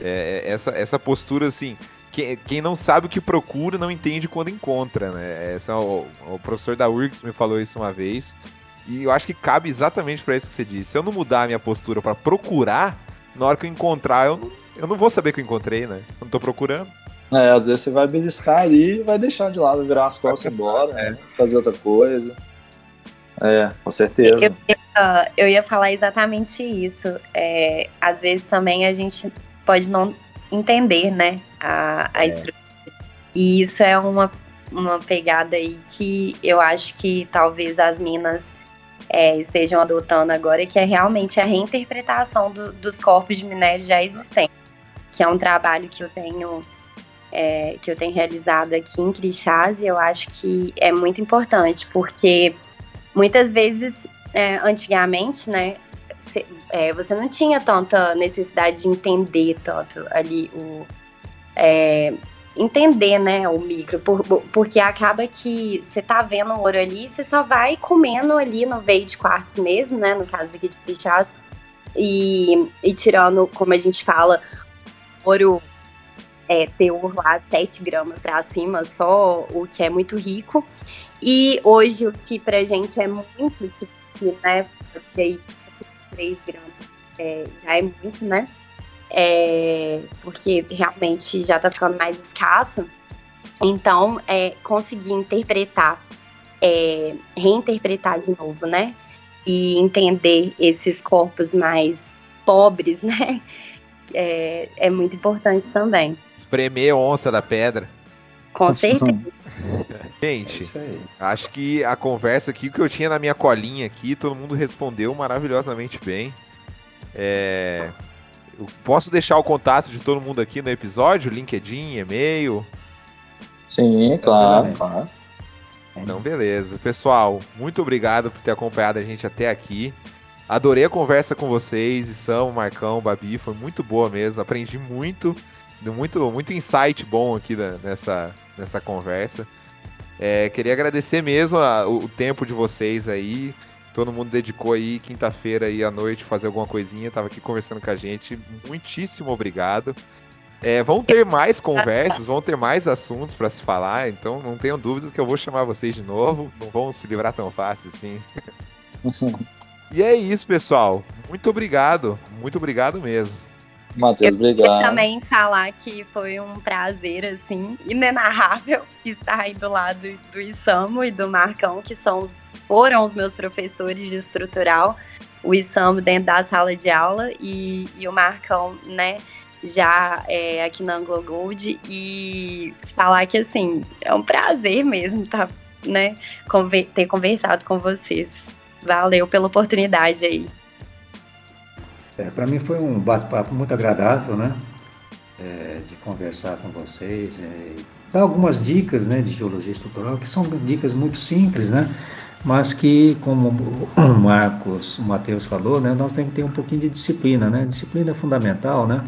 É, é essa, essa postura, assim, quem, quem não sabe o que procura não entende quando encontra, né? Esse é o, o professor da URGS me falou isso uma vez. E eu acho que cabe exatamente para isso que você disse. Se eu não mudar a minha postura para procurar, na hora que eu encontrar, eu não, eu não vou saber que eu encontrei, né? Eu não tô procurando. É, às vezes você vai beliscar ali e vai deixar de lado, virar as costas e embora, é. né? fazer outra coisa. É, com certeza. Eu, eu, eu ia falar exatamente isso. É, às vezes também a gente pode não entender, né, a, a é. estrutura. E isso é uma, uma pegada aí que eu acho que talvez as minas é, estejam adotando agora, que é realmente a reinterpretação do, dos corpos de minério já existentes, que é um trabalho que eu tenho é, que eu tenho realizado aqui em Crixás e eu acho que é muito importante, porque muitas vezes, é, antigamente, né, é, você não tinha tanta necessidade de entender tanto ali o. É, entender, né, o micro, por, porque acaba que você tá vendo o ouro ali, você só vai comendo ali no veio de quartos mesmo, né, no caso daqui de pichás, e, e tirando, como a gente fala, ouro é, teor lá 7 gramas para cima, só o que é muito rico, e hoje o que pra gente é muito, que, né, pode ser 3 gramas é, já é muito, né? É, porque realmente já tá ficando mais escasso. Então, é, conseguir interpretar, é, reinterpretar de novo, né? E entender esses corpos mais pobres, né? É, é muito importante também. Espremer onça da pedra. Com certeza. Gente, é acho que a conversa aqui, que eu tinha na minha colinha aqui, todo mundo respondeu maravilhosamente bem. É... Eu posso deixar o contato de todo mundo aqui no episódio? LinkedIn, e-mail? Sim, claro, claro. Então, beleza. Pessoal, muito obrigado por ter acompanhado a gente até aqui. Adorei a conversa com vocês, São, Marcão, Babi, foi muito boa mesmo. Aprendi muito, muito, muito insight bom aqui nessa, nessa conversa. É, queria agradecer mesmo a, o tempo de vocês aí. Todo mundo dedicou aí quinta-feira aí à noite fazer alguma coisinha, tava aqui conversando com a gente. Muitíssimo obrigado. É, vão ter mais conversas, vão ter mais assuntos para se falar, então não tenham dúvidas que eu vou chamar vocês de novo. Não vão se livrar tão fácil assim. e é isso, pessoal. Muito obrigado. Muito obrigado mesmo. Matheus, obrigado. também falar que foi um prazer, assim, inenarrável estar aí do lado do Isamo e do Marcão, que são os, foram os meus professores de estrutural. O Isamo dentro da sala de aula e, e o Marcão, né, já é, aqui na Anglo Gold. E falar que, assim, é um prazer mesmo tá, né, ter conversado com vocês. Valeu pela oportunidade aí. É, Para mim foi um bate-papo muito agradável, né? É, de conversar com vocês, é, dar algumas dicas, né, de geologia estrutural, que são dicas muito simples, né? Mas que, como o Marcos, o Matheus falou, né, nós temos que ter um pouquinho de disciplina, né? Disciplina é fundamental, né?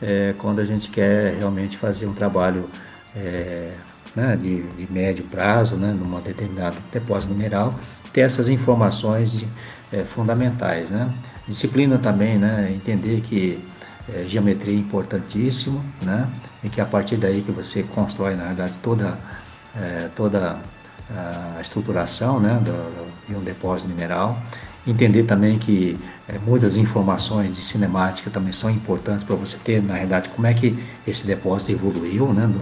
É, quando a gente quer realmente fazer um trabalho é, né, de, de médio prazo, né, numa determinada depósito mineral, ter essas informações de, é, fundamentais, né? Disciplina também, né, entender que é, geometria é importantíssimo, né, e que a partir daí que você constrói, na verdade, toda, é, toda a estruturação, né, do, de um depósito mineral, entender também que é, muitas informações de cinemática também são importantes para você ter, na realidade, como é que esse depósito evoluiu, né, do,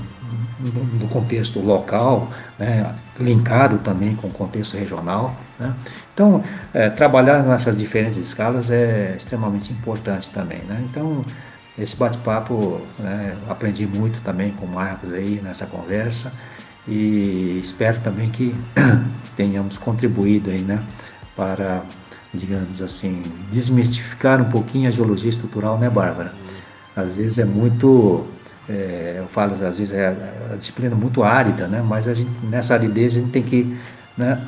do contexto local, né, linkado também com o contexto regional. Né. Então, é, trabalhar nessas diferentes escalas é extremamente importante também. Né. Então, esse bate-papo, né, aprendi muito também com o Marcos aí nessa conversa e espero também que tenhamos contribuído aí, né, para digamos assim, desmistificar um pouquinho a geologia estrutural, né, Bárbara? Às vezes é muito, é, eu falo, às vezes é a disciplina muito árida, né? Mas a gente, nessa aridez a gente tem que né,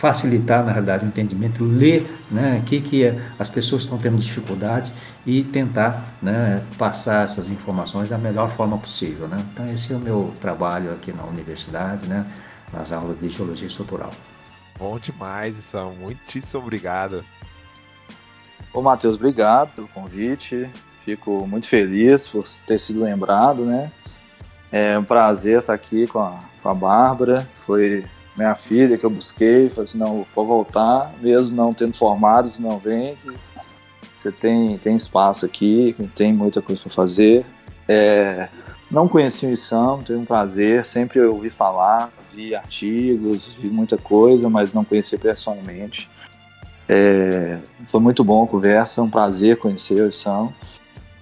facilitar, na realidade, o entendimento, ler né, o que, que as pessoas estão tendo dificuldade e tentar né, passar essas informações da melhor forma possível. Né? Então, esse é o meu trabalho aqui na universidade, né, nas aulas de geologia estrutural. Bom demais, Isão. Muitíssimo obrigado. Ô, Matheus, obrigado pelo convite. Fico muito feliz por ter sido lembrado, né? É um prazer estar aqui com a, com a Bárbara. Foi minha filha que eu busquei. Falei assim, não, vou voltar, mesmo não tendo formado, se não vem. Você tem, tem espaço aqui, tem muita coisa para fazer. É, não conheci o Isam, tenho um prazer, sempre ouvi falar, vi artigos, vi muita coisa, mas não conheci pessoalmente. É, foi muito bom a conversa, um prazer conhecer o Isam.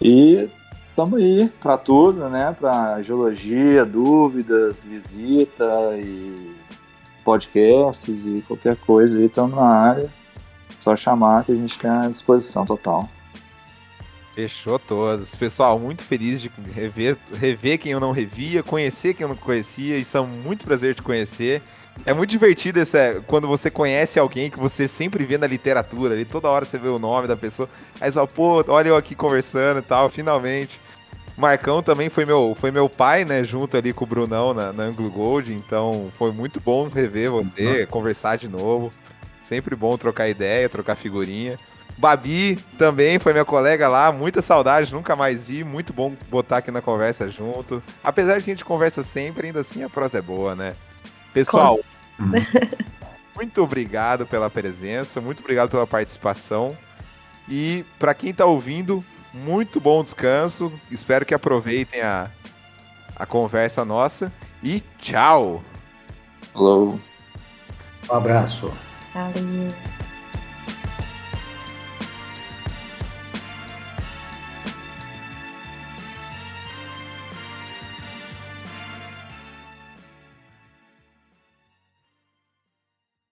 E estamos aí para tudo, né? Para geologia, dúvidas, visita e podcasts e qualquer coisa aí, estamos na área. Só chamar que a gente tem à disposição total. Fechou todas. Pessoal, muito feliz de rever, rever quem eu não revia, conhecer quem eu não conhecia, e são muito prazer de conhecer. É muito divertido essa, quando você conhece alguém que você sempre vê na literatura, ali toda hora você vê o nome da pessoa, aí fala, pô, olha eu aqui conversando e tal, finalmente. Marcão também foi meu, foi meu pai, né, junto ali com o Brunão na, na Anglo Gold, então foi muito bom rever você, uhum. conversar de novo. Sempre bom trocar ideia, trocar figurinha. Babi também foi minha colega lá, muita saudade, nunca mais vi, muito bom botar aqui na conversa junto. Apesar de que a gente conversa sempre, ainda assim a prosa é boa, né? Pessoal, muito obrigado pela presença, muito obrigado pela participação. E para quem está ouvindo, muito bom descanso. Espero que aproveitem a, a conversa nossa. E tchau! Hello. Um abraço. Valeu.